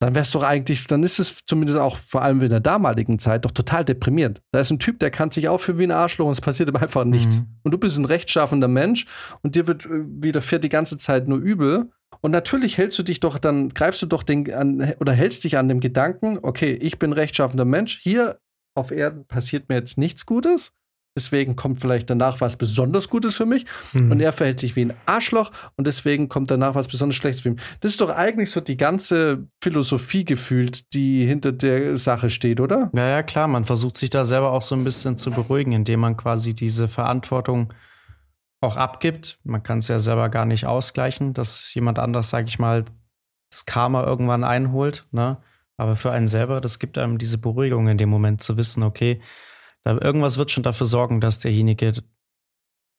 dann wäre es doch eigentlich, dann ist es zumindest auch vor allem in der damaligen Zeit doch total deprimierend. Da ist ein Typ, der kann sich aufführen wie ein Arschloch und es passiert aber einfach nichts. Mhm. Und du bist ein rechtschaffender Mensch und dir wird äh, widerfährt die ganze Zeit nur übel. Und natürlich hältst du dich doch, dann greifst du doch den an oder hältst dich an dem Gedanken, okay, ich bin rechtschaffender Mensch, hier auf Erden passiert mir jetzt nichts Gutes deswegen kommt vielleicht danach was besonders Gutes für mich. Mhm. Und er verhält sich wie ein Arschloch und deswegen kommt danach was besonders Schlechtes für mich. Das ist doch eigentlich so die ganze Philosophie gefühlt, die hinter der Sache steht, oder? Ja, ja, klar. Man versucht sich da selber auch so ein bisschen zu beruhigen, indem man quasi diese Verantwortung auch abgibt. Man kann es ja selber gar nicht ausgleichen, dass jemand anders, sag ich mal, das Karma irgendwann einholt. Ne? Aber für einen selber, das gibt einem diese Beruhigung in dem Moment zu wissen, okay, da, irgendwas wird schon dafür sorgen, dass derjenige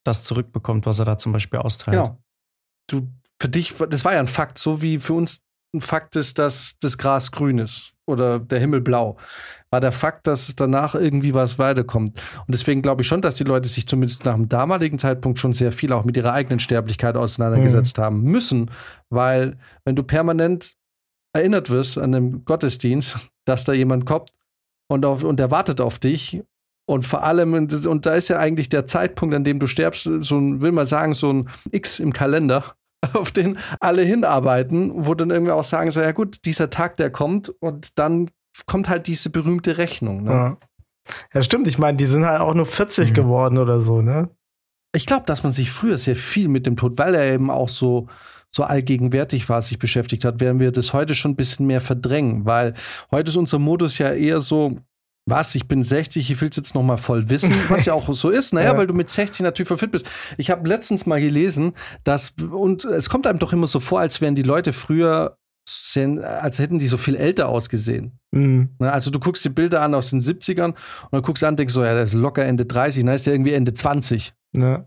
das zurückbekommt, was er da zum Beispiel austeilt. Genau. Du, für dich, das war ja ein Fakt, so wie für uns ein Fakt ist, dass das Gras grün ist oder der Himmel blau. War der Fakt, dass danach irgendwie was weiterkommt. Und deswegen glaube ich schon, dass die Leute sich zumindest nach dem damaligen Zeitpunkt schon sehr viel auch mit ihrer eigenen Sterblichkeit auseinandergesetzt mhm. haben müssen, weil wenn du permanent erinnert wirst an einem Gottesdienst, (laughs) dass da jemand kommt und, auf, und der wartet auf dich und vor allem, und da ist ja eigentlich der Zeitpunkt, an dem du stirbst, so ein, will man sagen, so ein X im Kalender, (laughs) auf den alle hinarbeiten, wo dann irgendwie auch sagen, so, ja gut, dieser Tag, der kommt und dann kommt halt diese berühmte Rechnung. Ne? Ja. ja. stimmt. Ich meine, die sind halt auch nur 40 mhm. geworden oder so, ne? Ich glaube, dass man sich früher sehr viel mit dem Tod, weil er eben auch so, so allgegenwärtig war, sich beschäftigt hat, werden wir das heute schon ein bisschen mehr verdrängen, weil heute ist unser Modus ja eher so, was, ich bin 60, ich will es jetzt noch mal voll wissen, was ja auch so ist, naja, (laughs) ja. weil du mit 60 natürlich voll fit bist. Ich habe letztens mal gelesen, dass, und es kommt einem doch immer so vor, als wären die Leute früher, als hätten die so viel älter ausgesehen. Mhm. Also du guckst die Bilder an aus den 70ern und dann guckst du an und denkst so, ja, der ist locker Ende 30, dann ist der irgendwie Ende 20. Ja.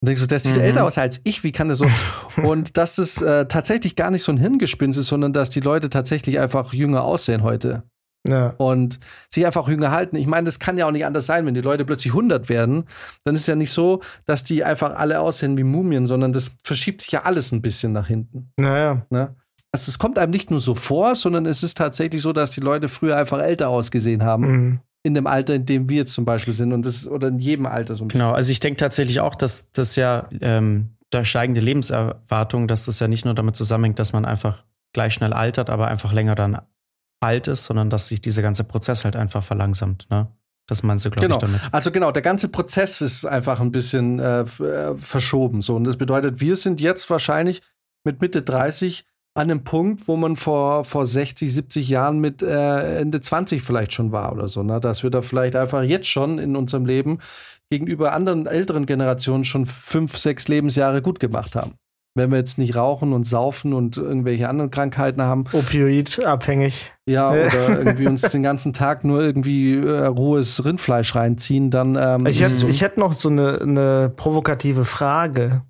Und denkst du, der sieht mhm. älter aus als ich, wie kann der so? (laughs) und dass es äh, tatsächlich gar nicht so ein Hirngespinst ist, sondern dass die Leute tatsächlich einfach jünger aussehen heute. Ja. Und sich einfach jünger halten. Ich meine, das kann ja auch nicht anders sein, wenn die Leute plötzlich 100 werden. Dann ist ja nicht so, dass die einfach alle aussehen wie Mumien, sondern das verschiebt sich ja alles ein bisschen nach hinten. Naja. Ne? Also es kommt einem nicht nur so vor, sondern es ist tatsächlich so, dass die Leute früher einfach älter ausgesehen haben. Mhm. In dem Alter, in dem wir jetzt zum Beispiel sind. Und das, oder in jedem Alter so ein bisschen. Genau, also ich denke tatsächlich auch, dass das ja ähm, der steigende Lebenserwartung, dass das ja nicht nur damit zusammenhängt, dass man einfach gleich schnell altert, aber einfach länger dann alt ist, sondern dass sich dieser ganze Prozess halt einfach verlangsamt. Ne? Das meinst du, glaube genau. ich, damit. Also genau, der ganze Prozess ist einfach ein bisschen äh, äh, verschoben. So. Und das bedeutet, wir sind jetzt wahrscheinlich mit Mitte 30 an einem Punkt, wo man vor, vor 60, 70 Jahren mit äh, Ende 20 vielleicht schon war oder so. Ne? Dass wir da vielleicht einfach jetzt schon in unserem Leben gegenüber anderen älteren Generationen schon fünf, sechs Lebensjahre gut gemacht haben. Wenn wir jetzt nicht rauchen und saufen und irgendwelche anderen Krankheiten haben. Opioidabhängig. Ja, oder (laughs) irgendwie uns den ganzen Tag nur irgendwie äh, rohes Rindfleisch reinziehen, dann. Ähm, ich, hätte, ich hätte noch so eine, eine provokative Frage.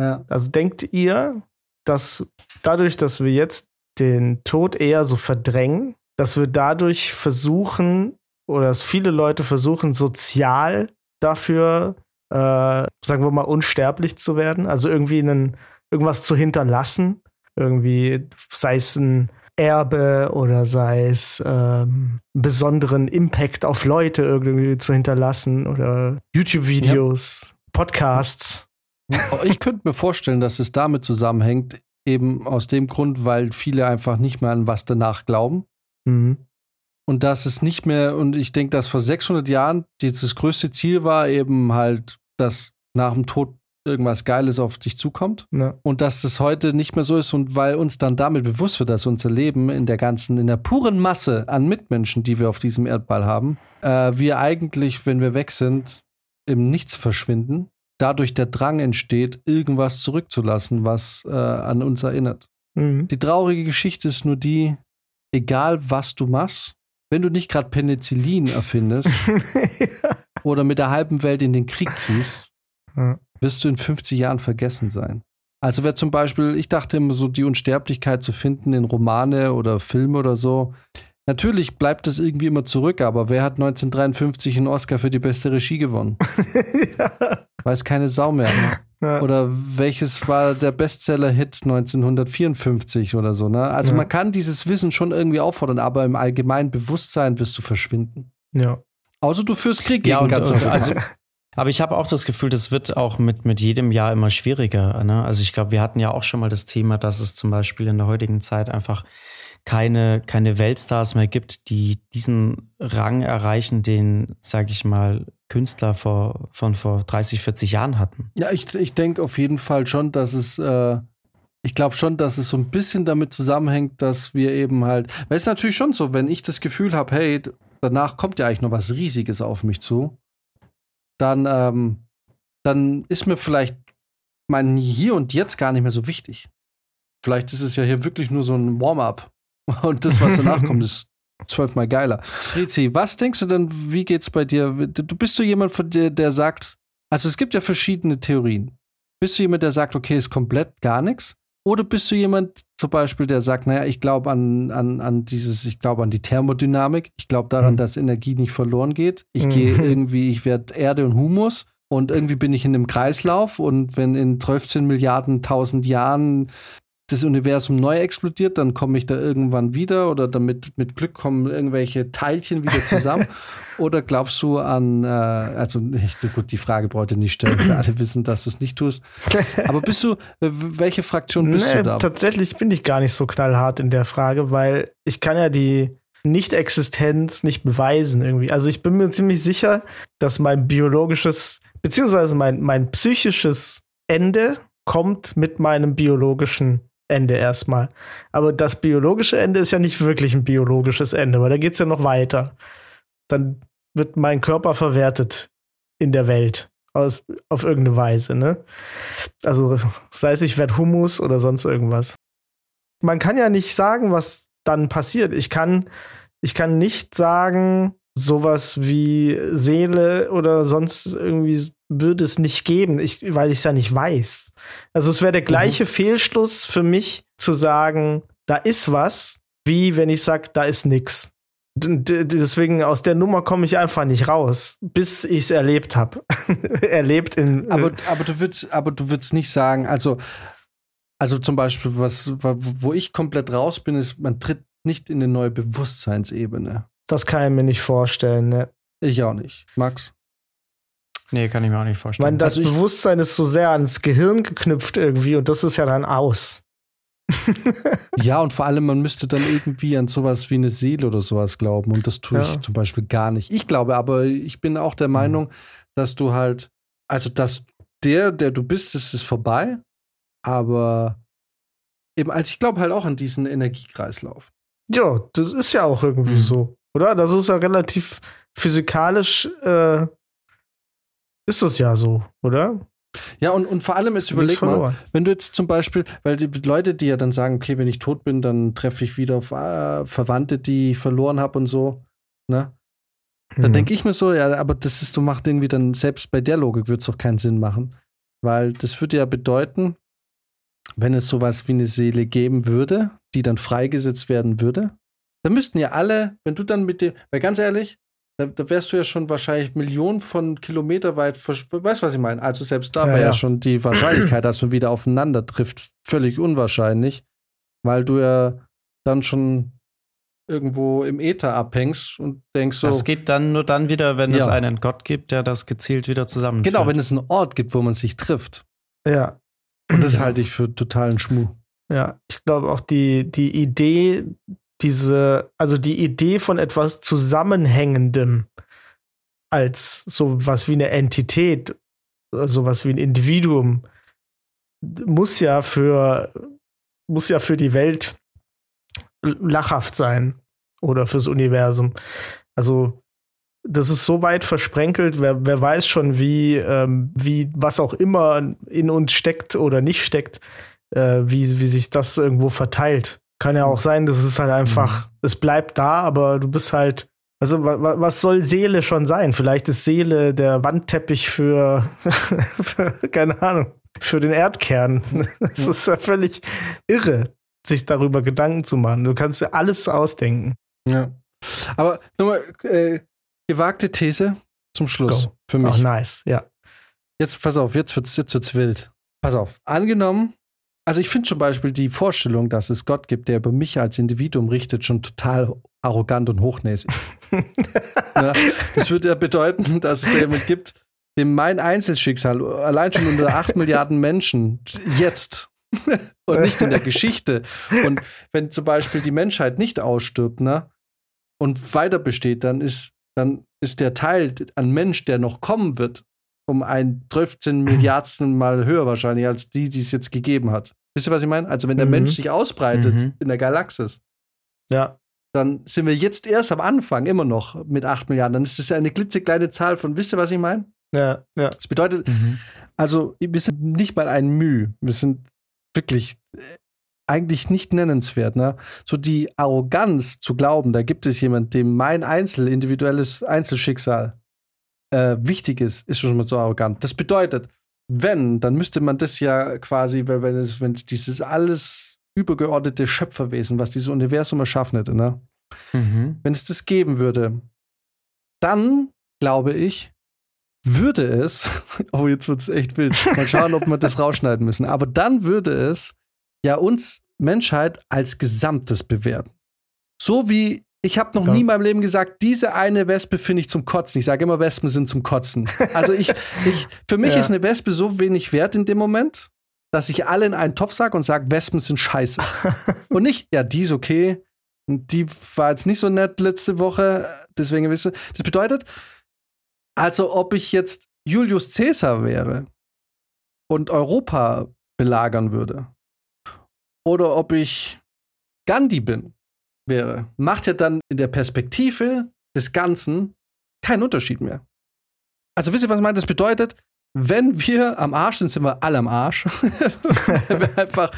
Ja. Also denkt ihr, dass dadurch, dass wir jetzt den Tod eher so verdrängen, dass wir dadurch versuchen, oder dass viele Leute versuchen, sozial dafür, äh, sagen wir mal, unsterblich zu werden, also irgendwie einen, irgendwas zu hinterlassen, irgendwie, sei es ein Erbe oder sei es ähm, einen besonderen Impact auf Leute irgendwie zu hinterlassen oder YouTube-Videos, ja. Podcasts. Ich könnte mir vorstellen, dass es damit zusammenhängt, eben aus dem Grund, weil viele einfach nicht mehr an was danach glauben. Mhm. Und dass es nicht mehr, und ich denke, dass vor 600 Jahren dieses größte Ziel war, eben halt, dass nach dem Tod irgendwas Geiles auf dich zukommt. Ja. Und dass das heute nicht mehr so ist und weil uns dann damit bewusst wird, dass unser Leben in der ganzen, in der puren Masse an Mitmenschen, die wir auf diesem Erdball haben, äh, wir eigentlich, wenn wir weg sind, im Nichts verschwinden, dadurch der Drang entsteht, irgendwas zurückzulassen, was äh, an uns erinnert. Mhm. Die traurige Geschichte ist nur die, egal was du machst, wenn du nicht gerade Penicillin erfindest (laughs) (laughs) oder mit der halben Welt in den Krieg (laughs) ziehst, ja. wirst du in 50 Jahren vergessen sein. Also wer zum Beispiel, ich dachte immer so, die Unsterblichkeit zu finden in Romane oder Filme oder so. Natürlich bleibt es irgendwie immer zurück, aber wer hat 1953 einen Oscar für die beste Regie gewonnen? (laughs) ja. Weiß keine Sau mehr. Ne? Ja. Oder welches war der Bestseller-Hit 1954 oder so, ne? Also Ja. man kann dieses Wissen schon irgendwie auffordern, aber im allgemeinen Bewusstsein wirst du verschwinden. Ja. Außer du führst Krieg Ja, gegen und, ganz und Europa. also, aber ich habe auch das Gefühl, das wird auch mit, mit jedem Jahr immer schwieriger. Ne? Also ich glaube, wir hatten ja auch schon mal das Thema, dass es zum Beispiel in der heutigen Zeit einfach keine, keine Weltstars mehr gibt, die diesen Rang erreichen, den, sage ich mal, Künstler vor, von vor 30, 40 Jahren hatten. Ja, ich, ich denke auf jeden Fall schon, dass es, äh, ich glaube schon, dass es so ein bisschen damit zusammenhängt, dass wir eben halt, weil es ist natürlich schon so, wenn ich das Gefühl habe, hey, danach kommt ja eigentlich noch was Riesiges auf mich zu, dann, ähm, dann ist mir vielleicht mein Hier und Jetzt gar nicht mehr so wichtig. Vielleicht ist es ja hier wirklich nur so ein Warm-up. (laughs) Und das, was danach kommt, (laughs) ist zwölfmal geiler. Rizi, was denkst du denn, wie geht's bei dir? Du bist du jemand, von dir, der sagt, also es gibt ja verschiedene Theorien. Bist du jemand, der sagt, okay, ist komplett gar nichts? Oder bist du jemand zum Beispiel, der sagt, naja, ich glaube an, an, an dieses, ich glaube an die Thermodynamik, ich glaube daran, Mhm. dass Energie nicht verloren geht. Ich Mhm. gehe (laughs) irgendwie, ich werde Erde und Humus und irgendwie bin ich in einem Kreislauf und wenn in 12 Milliarden tausend Jahren das Universum neu explodiert, dann komme ich da irgendwann wieder oder damit mit Glück kommen irgendwelche Teilchen wieder zusammen. (laughs) oder glaubst du an, äh, also nicht, gut, die Frage braucht ihr nicht stellen, wir alle (laughs) wissen, dass du es nicht tust. Aber bist du, äh, welche Fraktion bist Nee, du da? Tatsächlich bin ich gar nicht so knallhart in der Frage, weil ich kann ja die Nicht-Existenz nicht beweisen irgendwie. Also ich bin mir ziemlich sicher, dass mein biologisches, beziehungsweise mein, mein psychisches Ende kommt mit meinem biologischen Ende erstmal. Aber das biologische Ende ist ja nicht wirklich ein biologisches Ende, weil da geht es ja noch weiter. Dann wird mein Körper verwertet in der Welt. Aus, auf irgendeine Weise, ne? Also, sei es, ich werde Hummus oder sonst irgendwas. Man kann ja nicht sagen, was dann passiert. Ich kann, ich kann nicht sagen, sowas wie Seele oder sonst irgendwie würde es nicht geben, ich, weil ich es ja nicht weiß. Also es wäre der gleiche Fehlschluss für mich zu sagen, da ist was, wie wenn ich sage, da ist nix. D- deswegen aus der Nummer komme ich einfach nicht raus, bis ich es erlebt habe. (laughs) erlebt in. Aber, aber du würdest, aber du würdest nicht sagen, also, also zum Beispiel, was, wo ich komplett raus bin, ist, man tritt nicht in eine neue Bewusstseinsebene. Das kann ich mir nicht vorstellen. Ne? Ich auch nicht. Max? Nee, kann ich mir auch nicht Ich vorstellen. meine, das Also Bewusstsein ist so sehr ans Gehirn geknüpft irgendwie und das ist ja dann aus. (laughs) Ja, und vor allem, man müsste dann irgendwie an sowas wie eine Seele oder sowas glauben. Und das tue Ja. ich zum Beispiel gar nicht. Ich glaube aber, ich bin auch der Meinung, dass du halt, also dass der, der du bist, das ist vorbei. Aber eben, also ich glaube halt auch an diesen Energiekreislauf. Ja, das ist ja auch irgendwie Mhm. so, oder? Das ist ja relativ physikalisch, äh, ist das ja so, oder? Ja, und, und vor allem ist, überleg mal, wenn du jetzt zum Beispiel, weil die Leute, die ja dann sagen, okay, wenn ich tot bin, dann treffe ich wieder auf äh, Verwandte, die ich verloren habe und so, ne? Da mhm. denke ich mir so, ja, aber das ist, du machst irgendwie dann, selbst bei der Logik wird es doch keinen Sinn machen. Weil das würde ja bedeuten, wenn es sowas wie eine Seele geben würde, die dann freigesetzt werden würde, dann müssten ja alle, wenn du dann mit dem, weil ganz ehrlich, da, da, wärst du ja schon wahrscheinlich Millionen von Kilometer weit, weißt du, was ich meine? Also selbst da ja, war ja, ja schon die Wahrscheinlichkeit, dass man wieder aufeinander trifft, völlig unwahrscheinlich, weil du ja dann schon irgendwo im Äther abhängst und denkst so. Das geht dann nur dann wieder, wenn ja. es einen Gott gibt, der das gezielt wieder zusammenführt. Genau, wenn es einen Ort gibt, wo man sich trifft. Ja. Und das halte ich für totalen Schmuh. Ja, ich glaube auch die, die Idee, diese, also die Idee von etwas Zusammenhängendem als sowas wie eine Entität, sowas wie ein Individuum, muss ja für, muss ja für die Welt lachhaft sein oder fürs Universum. Also das ist so weit versprenkelt, wer, wer weiß schon, wie, ähm, wie was auch immer in uns steckt oder nicht steckt, äh, wie, wie sich das irgendwo verteilt. Kann ja auch sein, dass es halt einfach, mhm. es bleibt da, aber du bist halt, also was soll Seele schon sein? Vielleicht ist Seele der Wandteppich für, (laughs) für keine Ahnung, für den Erdkern. (laughs) Das ist ja völlig irre sich darüber Gedanken zu machen. Du kannst dir alles ausdenken. Ja. Aber nochmal, äh, gewagte These zum Schluss Go. für mich. Ach, nice, ja. Jetzt, pass auf, jetzt wird's, jetzt wird's wild. Pass auf. Angenommen, also ich finde zum Beispiel die Vorstellung, dass es Gott gibt, der über mich als Individuum richtet, schon total arrogant und hochnäsig. (laughs) ja, das würde ja bedeuten, dass es jemand gibt, dem mein Einzelschicksal allein schon unter acht (laughs) Milliarden Menschen jetzt (laughs) und nicht in der Geschichte. Und wenn zum Beispiel die Menschheit nicht ausstirbt, ne, und weiter besteht, dann ist, dann ist der Teil an Mensch, der noch kommen wird, um ein 13 Milliardsten (laughs) Mal höher wahrscheinlich als die, die es jetzt gegeben hat. Wisst ihr, was ich meine? Also, wenn der mhm. Mensch sich ausbreitet mhm. in der Galaxis, ja. dann sind wir jetzt erst am Anfang immer noch mit 8 Milliarden. Dann ist es eine klitzekleine Zahl von, wisst ihr, was ich meine? Ja, ja. Das bedeutet, mhm. also, wir sind nicht mal ein Mühe. Wir sind wirklich äh, eigentlich nicht nennenswert. Ne? So die Arroganz zu glauben, da gibt es jemand, dem mein Einzel, individuelles Einzelschicksal äh, wichtig ist, ist schon mal so arrogant. Das bedeutet, wenn, dann müsste man das ja quasi, wenn es, wenn es dieses alles übergeordnete Schöpferwesen, was dieses Universum erschaffen hätte, ne? Mhm. Wenn es das geben würde, dann glaube ich, würde es, (laughs) oh, jetzt wird es echt wild. Mal schauen, ob wir das rausschneiden müssen. Aber dann würde es ja uns Menschheit als Gesamtes bewerten. So wie ich habe noch ja. nie in meinem Leben gesagt, diese eine Wespe finde ich zum Kotzen. Ich sage immer, Wespen sind zum Kotzen. Also ich, (laughs) ich für mich ja. ist eine Wespe so wenig wert in dem Moment, dass ich alle in einen Topf sage und sage, Wespen sind scheiße. (laughs) und nicht, ja, die ist okay. Die war jetzt nicht so nett letzte Woche, deswegen wisst ihr. Das bedeutet, also ob ich jetzt Julius Caesar wäre und Europa belagern würde, oder ob ich Gandhi bin, wäre, macht ja dann in der Perspektive des Ganzen keinen Unterschied mehr. Also wisst ihr, was ich meine? Das bedeutet, wenn wir am Arsch sind, sind wir alle am Arsch. (laughs) wenn wir (laughs) einfach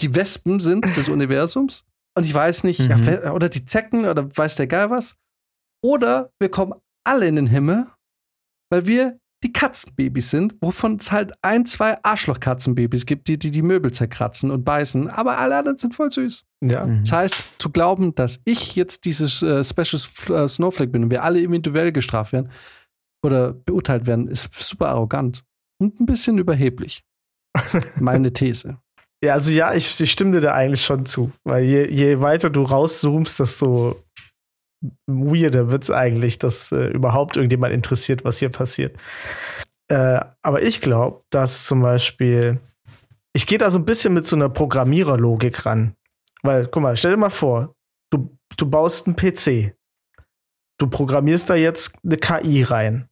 die Wespen sind des Universums. Und ich weiß nicht, mhm. ja, oder die Zecken oder weiß der Geil was. Oder wir kommen alle in den Himmel weil wir die Katzenbabys sind, wovon es halt ein, zwei Arschloch-Katzenbabys gibt, die, die die Möbel zerkratzen und beißen, aber alle anderen sind voll süß. Ja. Mhm. Das heißt, zu glauben, dass ich jetzt dieses äh, Special äh, Snowflake bin und wir alle individuell gestraft werden oder beurteilt werden, ist super arrogant und ein bisschen überheblich. (laughs) Meine These. Ja, also ja, ich, ich stimme dir da eigentlich schon zu, weil je, je weiter du rauszoomst, desto weirder wird es eigentlich, dass äh, überhaupt irgendjemand interessiert, was hier passiert. Äh, aber ich glaube, dass zum Beispiel, ich gehe da so ein bisschen mit so einer Programmiererlogik ran. Weil, guck mal, stell dir mal vor, du, du baust einen PC. Du programmierst da jetzt eine KI rein.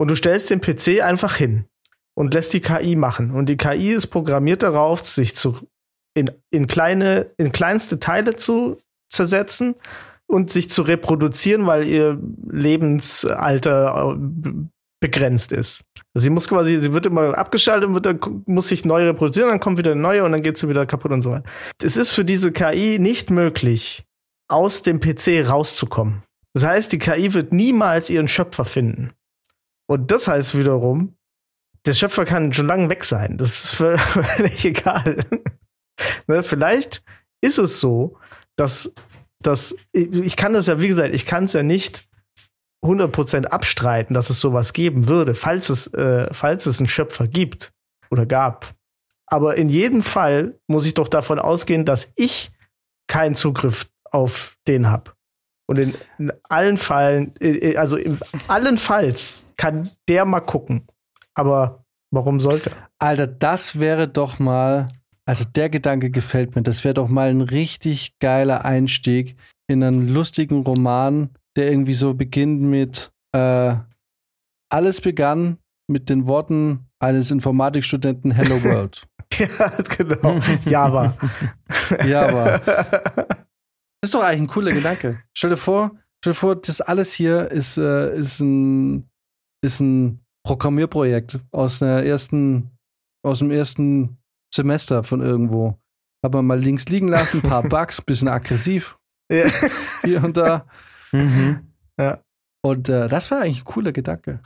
Und du stellst den PC einfach hin und lässt die KI machen. Und die KI ist programmiert darauf, sich zu in, in kleine, in kleinste Teile zu zersetzen und sich zu reproduzieren, weil ihr Lebensalter begrenzt ist. Also sie muss quasi, sie wird immer abgeschaltet, wird dann, muss sich neu reproduzieren, dann kommt wieder eine neue und dann geht sie wieder kaputt und so weiter. Es ist für diese KI nicht möglich, aus dem PC rauszukommen. Das heißt, die KI wird niemals ihren Schöpfer finden. Und das heißt wiederum, der Schöpfer kann schon lange weg sein. Das ist völlig (laughs) egal. ne, vielleicht ist es so, dass, dass ich kann das ja, wie gesagt, ich kann es ja nicht 100% abstreiten, dass es sowas geben würde, falls es, äh, falls es einen Schöpfer gibt oder gab. Aber in jedem Fall muss ich doch davon ausgehen, dass ich keinen Zugriff auf den habe. Und in, in, allen Fällen, äh, also in allenfalls kann der mal gucken. Aber warum sollte? Alter, das wäre doch mal, also der Gedanke gefällt mir, das wäre doch mal ein richtig geiler Einstieg in einen lustigen Roman, der irgendwie so beginnt mit äh, alles begann mit den Worten eines Informatikstudenten Hello (laughs) World. ja, genau. Java. (laughs) Java. (laughs) Das ist doch eigentlich ein cooler Gedanke. Stell dir vor, stell dir vor, das alles hier ist, äh, ist, ein, ist ein Programmierprojekt aus einer ersten, aus dem ersten Semester von irgendwo. Hat man mal links liegen lassen, ein paar Bugs, bisschen aggressiv. Ja. Hier und da. Mhm. Ja. Und äh, das war eigentlich ein cooler Gedanke.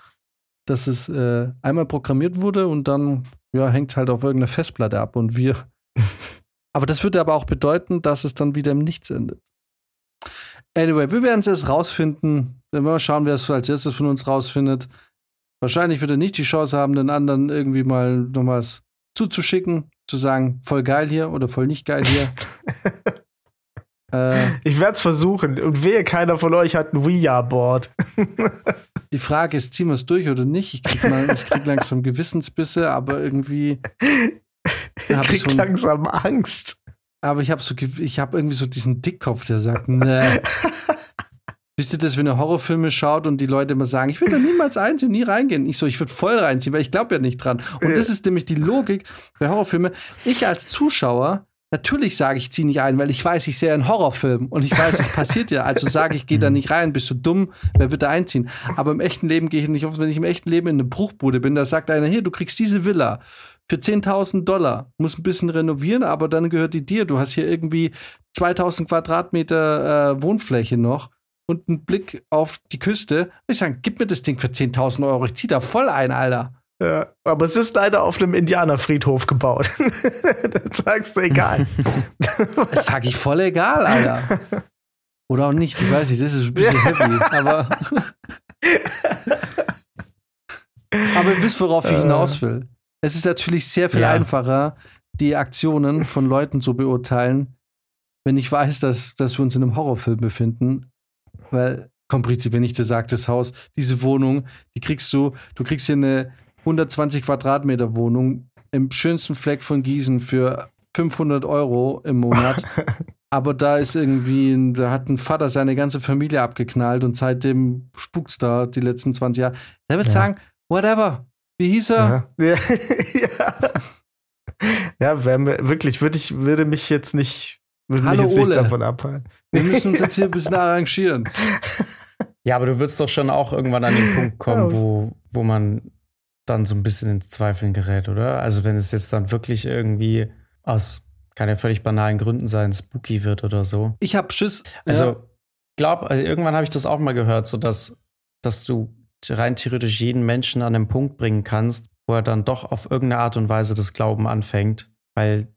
Dass es äh, einmal programmiert wurde und dann ja, hängt es halt auf irgendeiner Festplatte ab und wir. (laughs) aber das würde aber auch bedeuten, dass es dann wieder im Nichts endet. Anyway, wir werden es erst rausfinden. Wenn wir mal schauen, wer es als erstes von uns rausfindet. Wahrscheinlich wird er nicht die Chance haben, den anderen irgendwie mal noch was zuzuschicken, zu sagen, voll geil hier oder voll nicht geil hier. (laughs) Äh, ich werde es versuchen. Und wehe, keiner von euch hat ein Ouija-Board. (laughs) die Frage ist, ziehen wir es durch oder nicht? Ich krieg, mal, ich krieg langsam Gewissensbisse, aber irgendwie. Ich krieg so langsam Angst. Aber ich habe so, ich habe irgendwie so diesen Dickkopf, der sagt, ne. (laughs) Wisst ihr das, wenn ihr Horrorfilme schaut und die Leute immer sagen, ich will da niemals einziehen, nie reingehen? Ich so, ich würde voll reinziehen, weil ich glaube ja nicht dran. Und das ist nämlich die Logik bei Horrorfilmen. Ich als Zuschauer Natürlich sage ich, zieh nicht ein, weil ich weiß, ich sehe einen Horrorfilm und ich weiß, es (laughs) passiert ja. Also sage ich, geh da nicht rein, bist du dumm, wer wird da einziehen? Aber im echten Leben gehe ich nicht oft, wenn ich im echten Leben in eine Bruchbude bin, da sagt einer, hier, du kriegst diese Villa für 10.000 Dollar, muss ein bisschen renovieren, aber dann gehört die dir. Du hast hier irgendwie 2000 Quadratmeter äh, Wohnfläche noch und einen Blick auf die Küste. Ich sage, gib mir das Ding für 10.000 Euro, ich zieh da voll ein, Alter. Ja, aber es ist leider auf einem Indianerfriedhof gebaut. (laughs) das sagst du egal. (laughs) Das sag ich voll egal, Alter. Oder auch nicht, ich weiß nicht, das ist ein bisschen heavy, aber. aber ihr wisst, worauf ich hinaus will. Es ist natürlich sehr viel ja. einfacher, die Aktionen von Leuten zu beurteilen, wenn ich weiß, dass, dass wir uns in einem Horrorfilm befinden. Weil, komm, Prinzip, wenn ich dir sage, das Haus, diese Wohnung, die kriegst du, du kriegst hier eine 120 Quadratmeter Wohnung im schönsten Fleck von Gießen für 500 Euro im Monat. (laughs) Aber da ist irgendwie, da hat ein Vater seine ganze Familie abgeknallt und seitdem spukt's da die letzten 20 Jahre. Der wird ja. sagen, whatever. Wie hieß er? Ja, (laughs) ja. ja wirklich, würde ich, würde mich jetzt nicht, würde Hallo mich jetzt Ole. nicht davon abhalten. Wir müssen uns jetzt hier ein bisschen arrangieren. (laughs) Ja, aber du würdest doch schon auch irgendwann an den Punkt kommen, wo, wo man dann so ein bisschen ins Zweifeln gerät, oder? Also wenn es jetzt dann wirklich irgendwie aus, kann ja völlig banalen Gründen sein, spooky wird oder so. Ich hab Schiss. Also, ja. glaub, also irgendwann habe ich das auch mal gehört, so dass, dass du rein theoretisch jeden Menschen an den Punkt bringen kannst, wo er dann doch auf irgendeine Art und Weise das Glauben anfängt, weil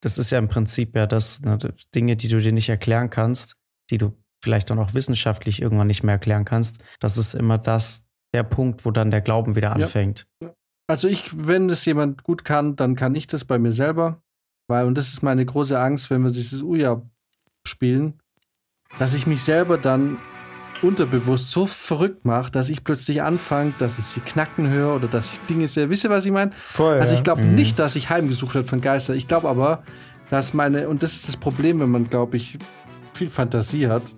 das ist ja im Prinzip ja das, ne, Dinge, die du dir nicht erklären kannst, die du vielleicht dann auch wissenschaftlich irgendwann nicht mehr erklären kannst. Das ist immer das, der Punkt, wo dann der Glauben wieder anfängt. Ja. Also ich, wenn das jemand gut kann, dann kann ich das bei mir selber. Weil, und das ist meine große Angst, wenn wir dieses Uja spielen, dass ich mich selber dann unterbewusst so verrückt mache, dass ich plötzlich anfange, dass es hier Knacken höre oder dass ich Dinge sehe. Wisst ihr, was ich meine? Also ich glaube mhm. nicht, dass ich heimgesucht werde von Geistern. Ich glaube aber, dass meine, und das ist das Problem, wenn man, glaube ich, viel Fantasie hat,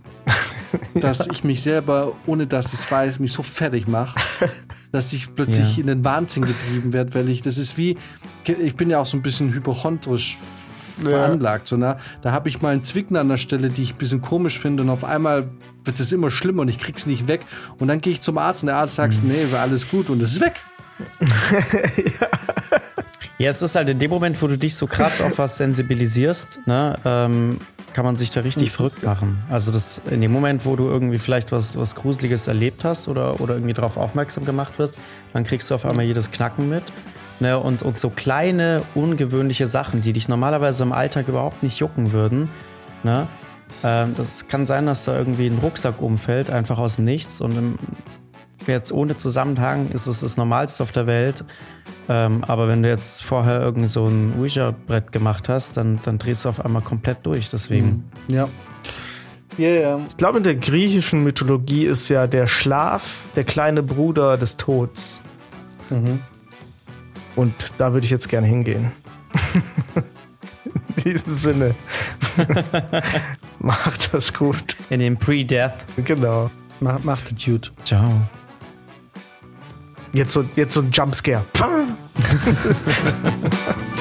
(laughs) dass ja. ich mich selber, ohne dass ich es weiß, mich so fertig mache, (laughs) dass ich plötzlich ja. in den Wahnsinn getrieben werde, weil ich, das ist wie, ich bin ja auch so ein bisschen hypochondrisch ja. veranlagt. So, na, da habe ich mal einen Zwicken an der Stelle, die ich ein bisschen komisch finde und auf einmal wird es immer schlimmer und ich krieg's nicht weg. Und dann gehe ich zum Arzt und der Arzt sagt, mhm. nee, war alles gut und es ist weg. (laughs) ja. ja, es ist halt in dem Moment, wo du dich so krass auf was sensibilisierst, ne, ähm, kann man sich da richtig mhm. verrückt machen. Also das in dem Moment, wo du irgendwie vielleicht was, was Gruseliges erlebt hast oder, oder irgendwie darauf aufmerksam gemacht wirst, dann kriegst du auf einmal jedes Knacken mit. Ne, und, und so kleine, ungewöhnliche Sachen, die dich normalerweise im Alltag überhaupt nicht jucken würden. Ne? Ähm, das kann sein, dass da irgendwie ein Rucksack umfällt, einfach aus dem Nichts. Und im, jetzt ohne Zusammenhang ist es das Normalste auf der Welt. Ähm, aber wenn du jetzt vorher irgend so ein Ouija-Brett gemacht hast, dann, dann drehst du auf einmal komplett durch. Deswegen. Mhm. Ja. Yeah. Ich glaube, in der griechischen Mythologie ist ja der Schlaf der kleine Bruder des Todes. Mhm. Und da würde ich jetzt gerne hingehen. (laughs) In diesem Sinne. (laughs) Macht das gut. In dem Pre-Death. Genau. Macht, macht es gut. Ciao. Jetzt so, jetzt so ein Jumpscare. (laughs)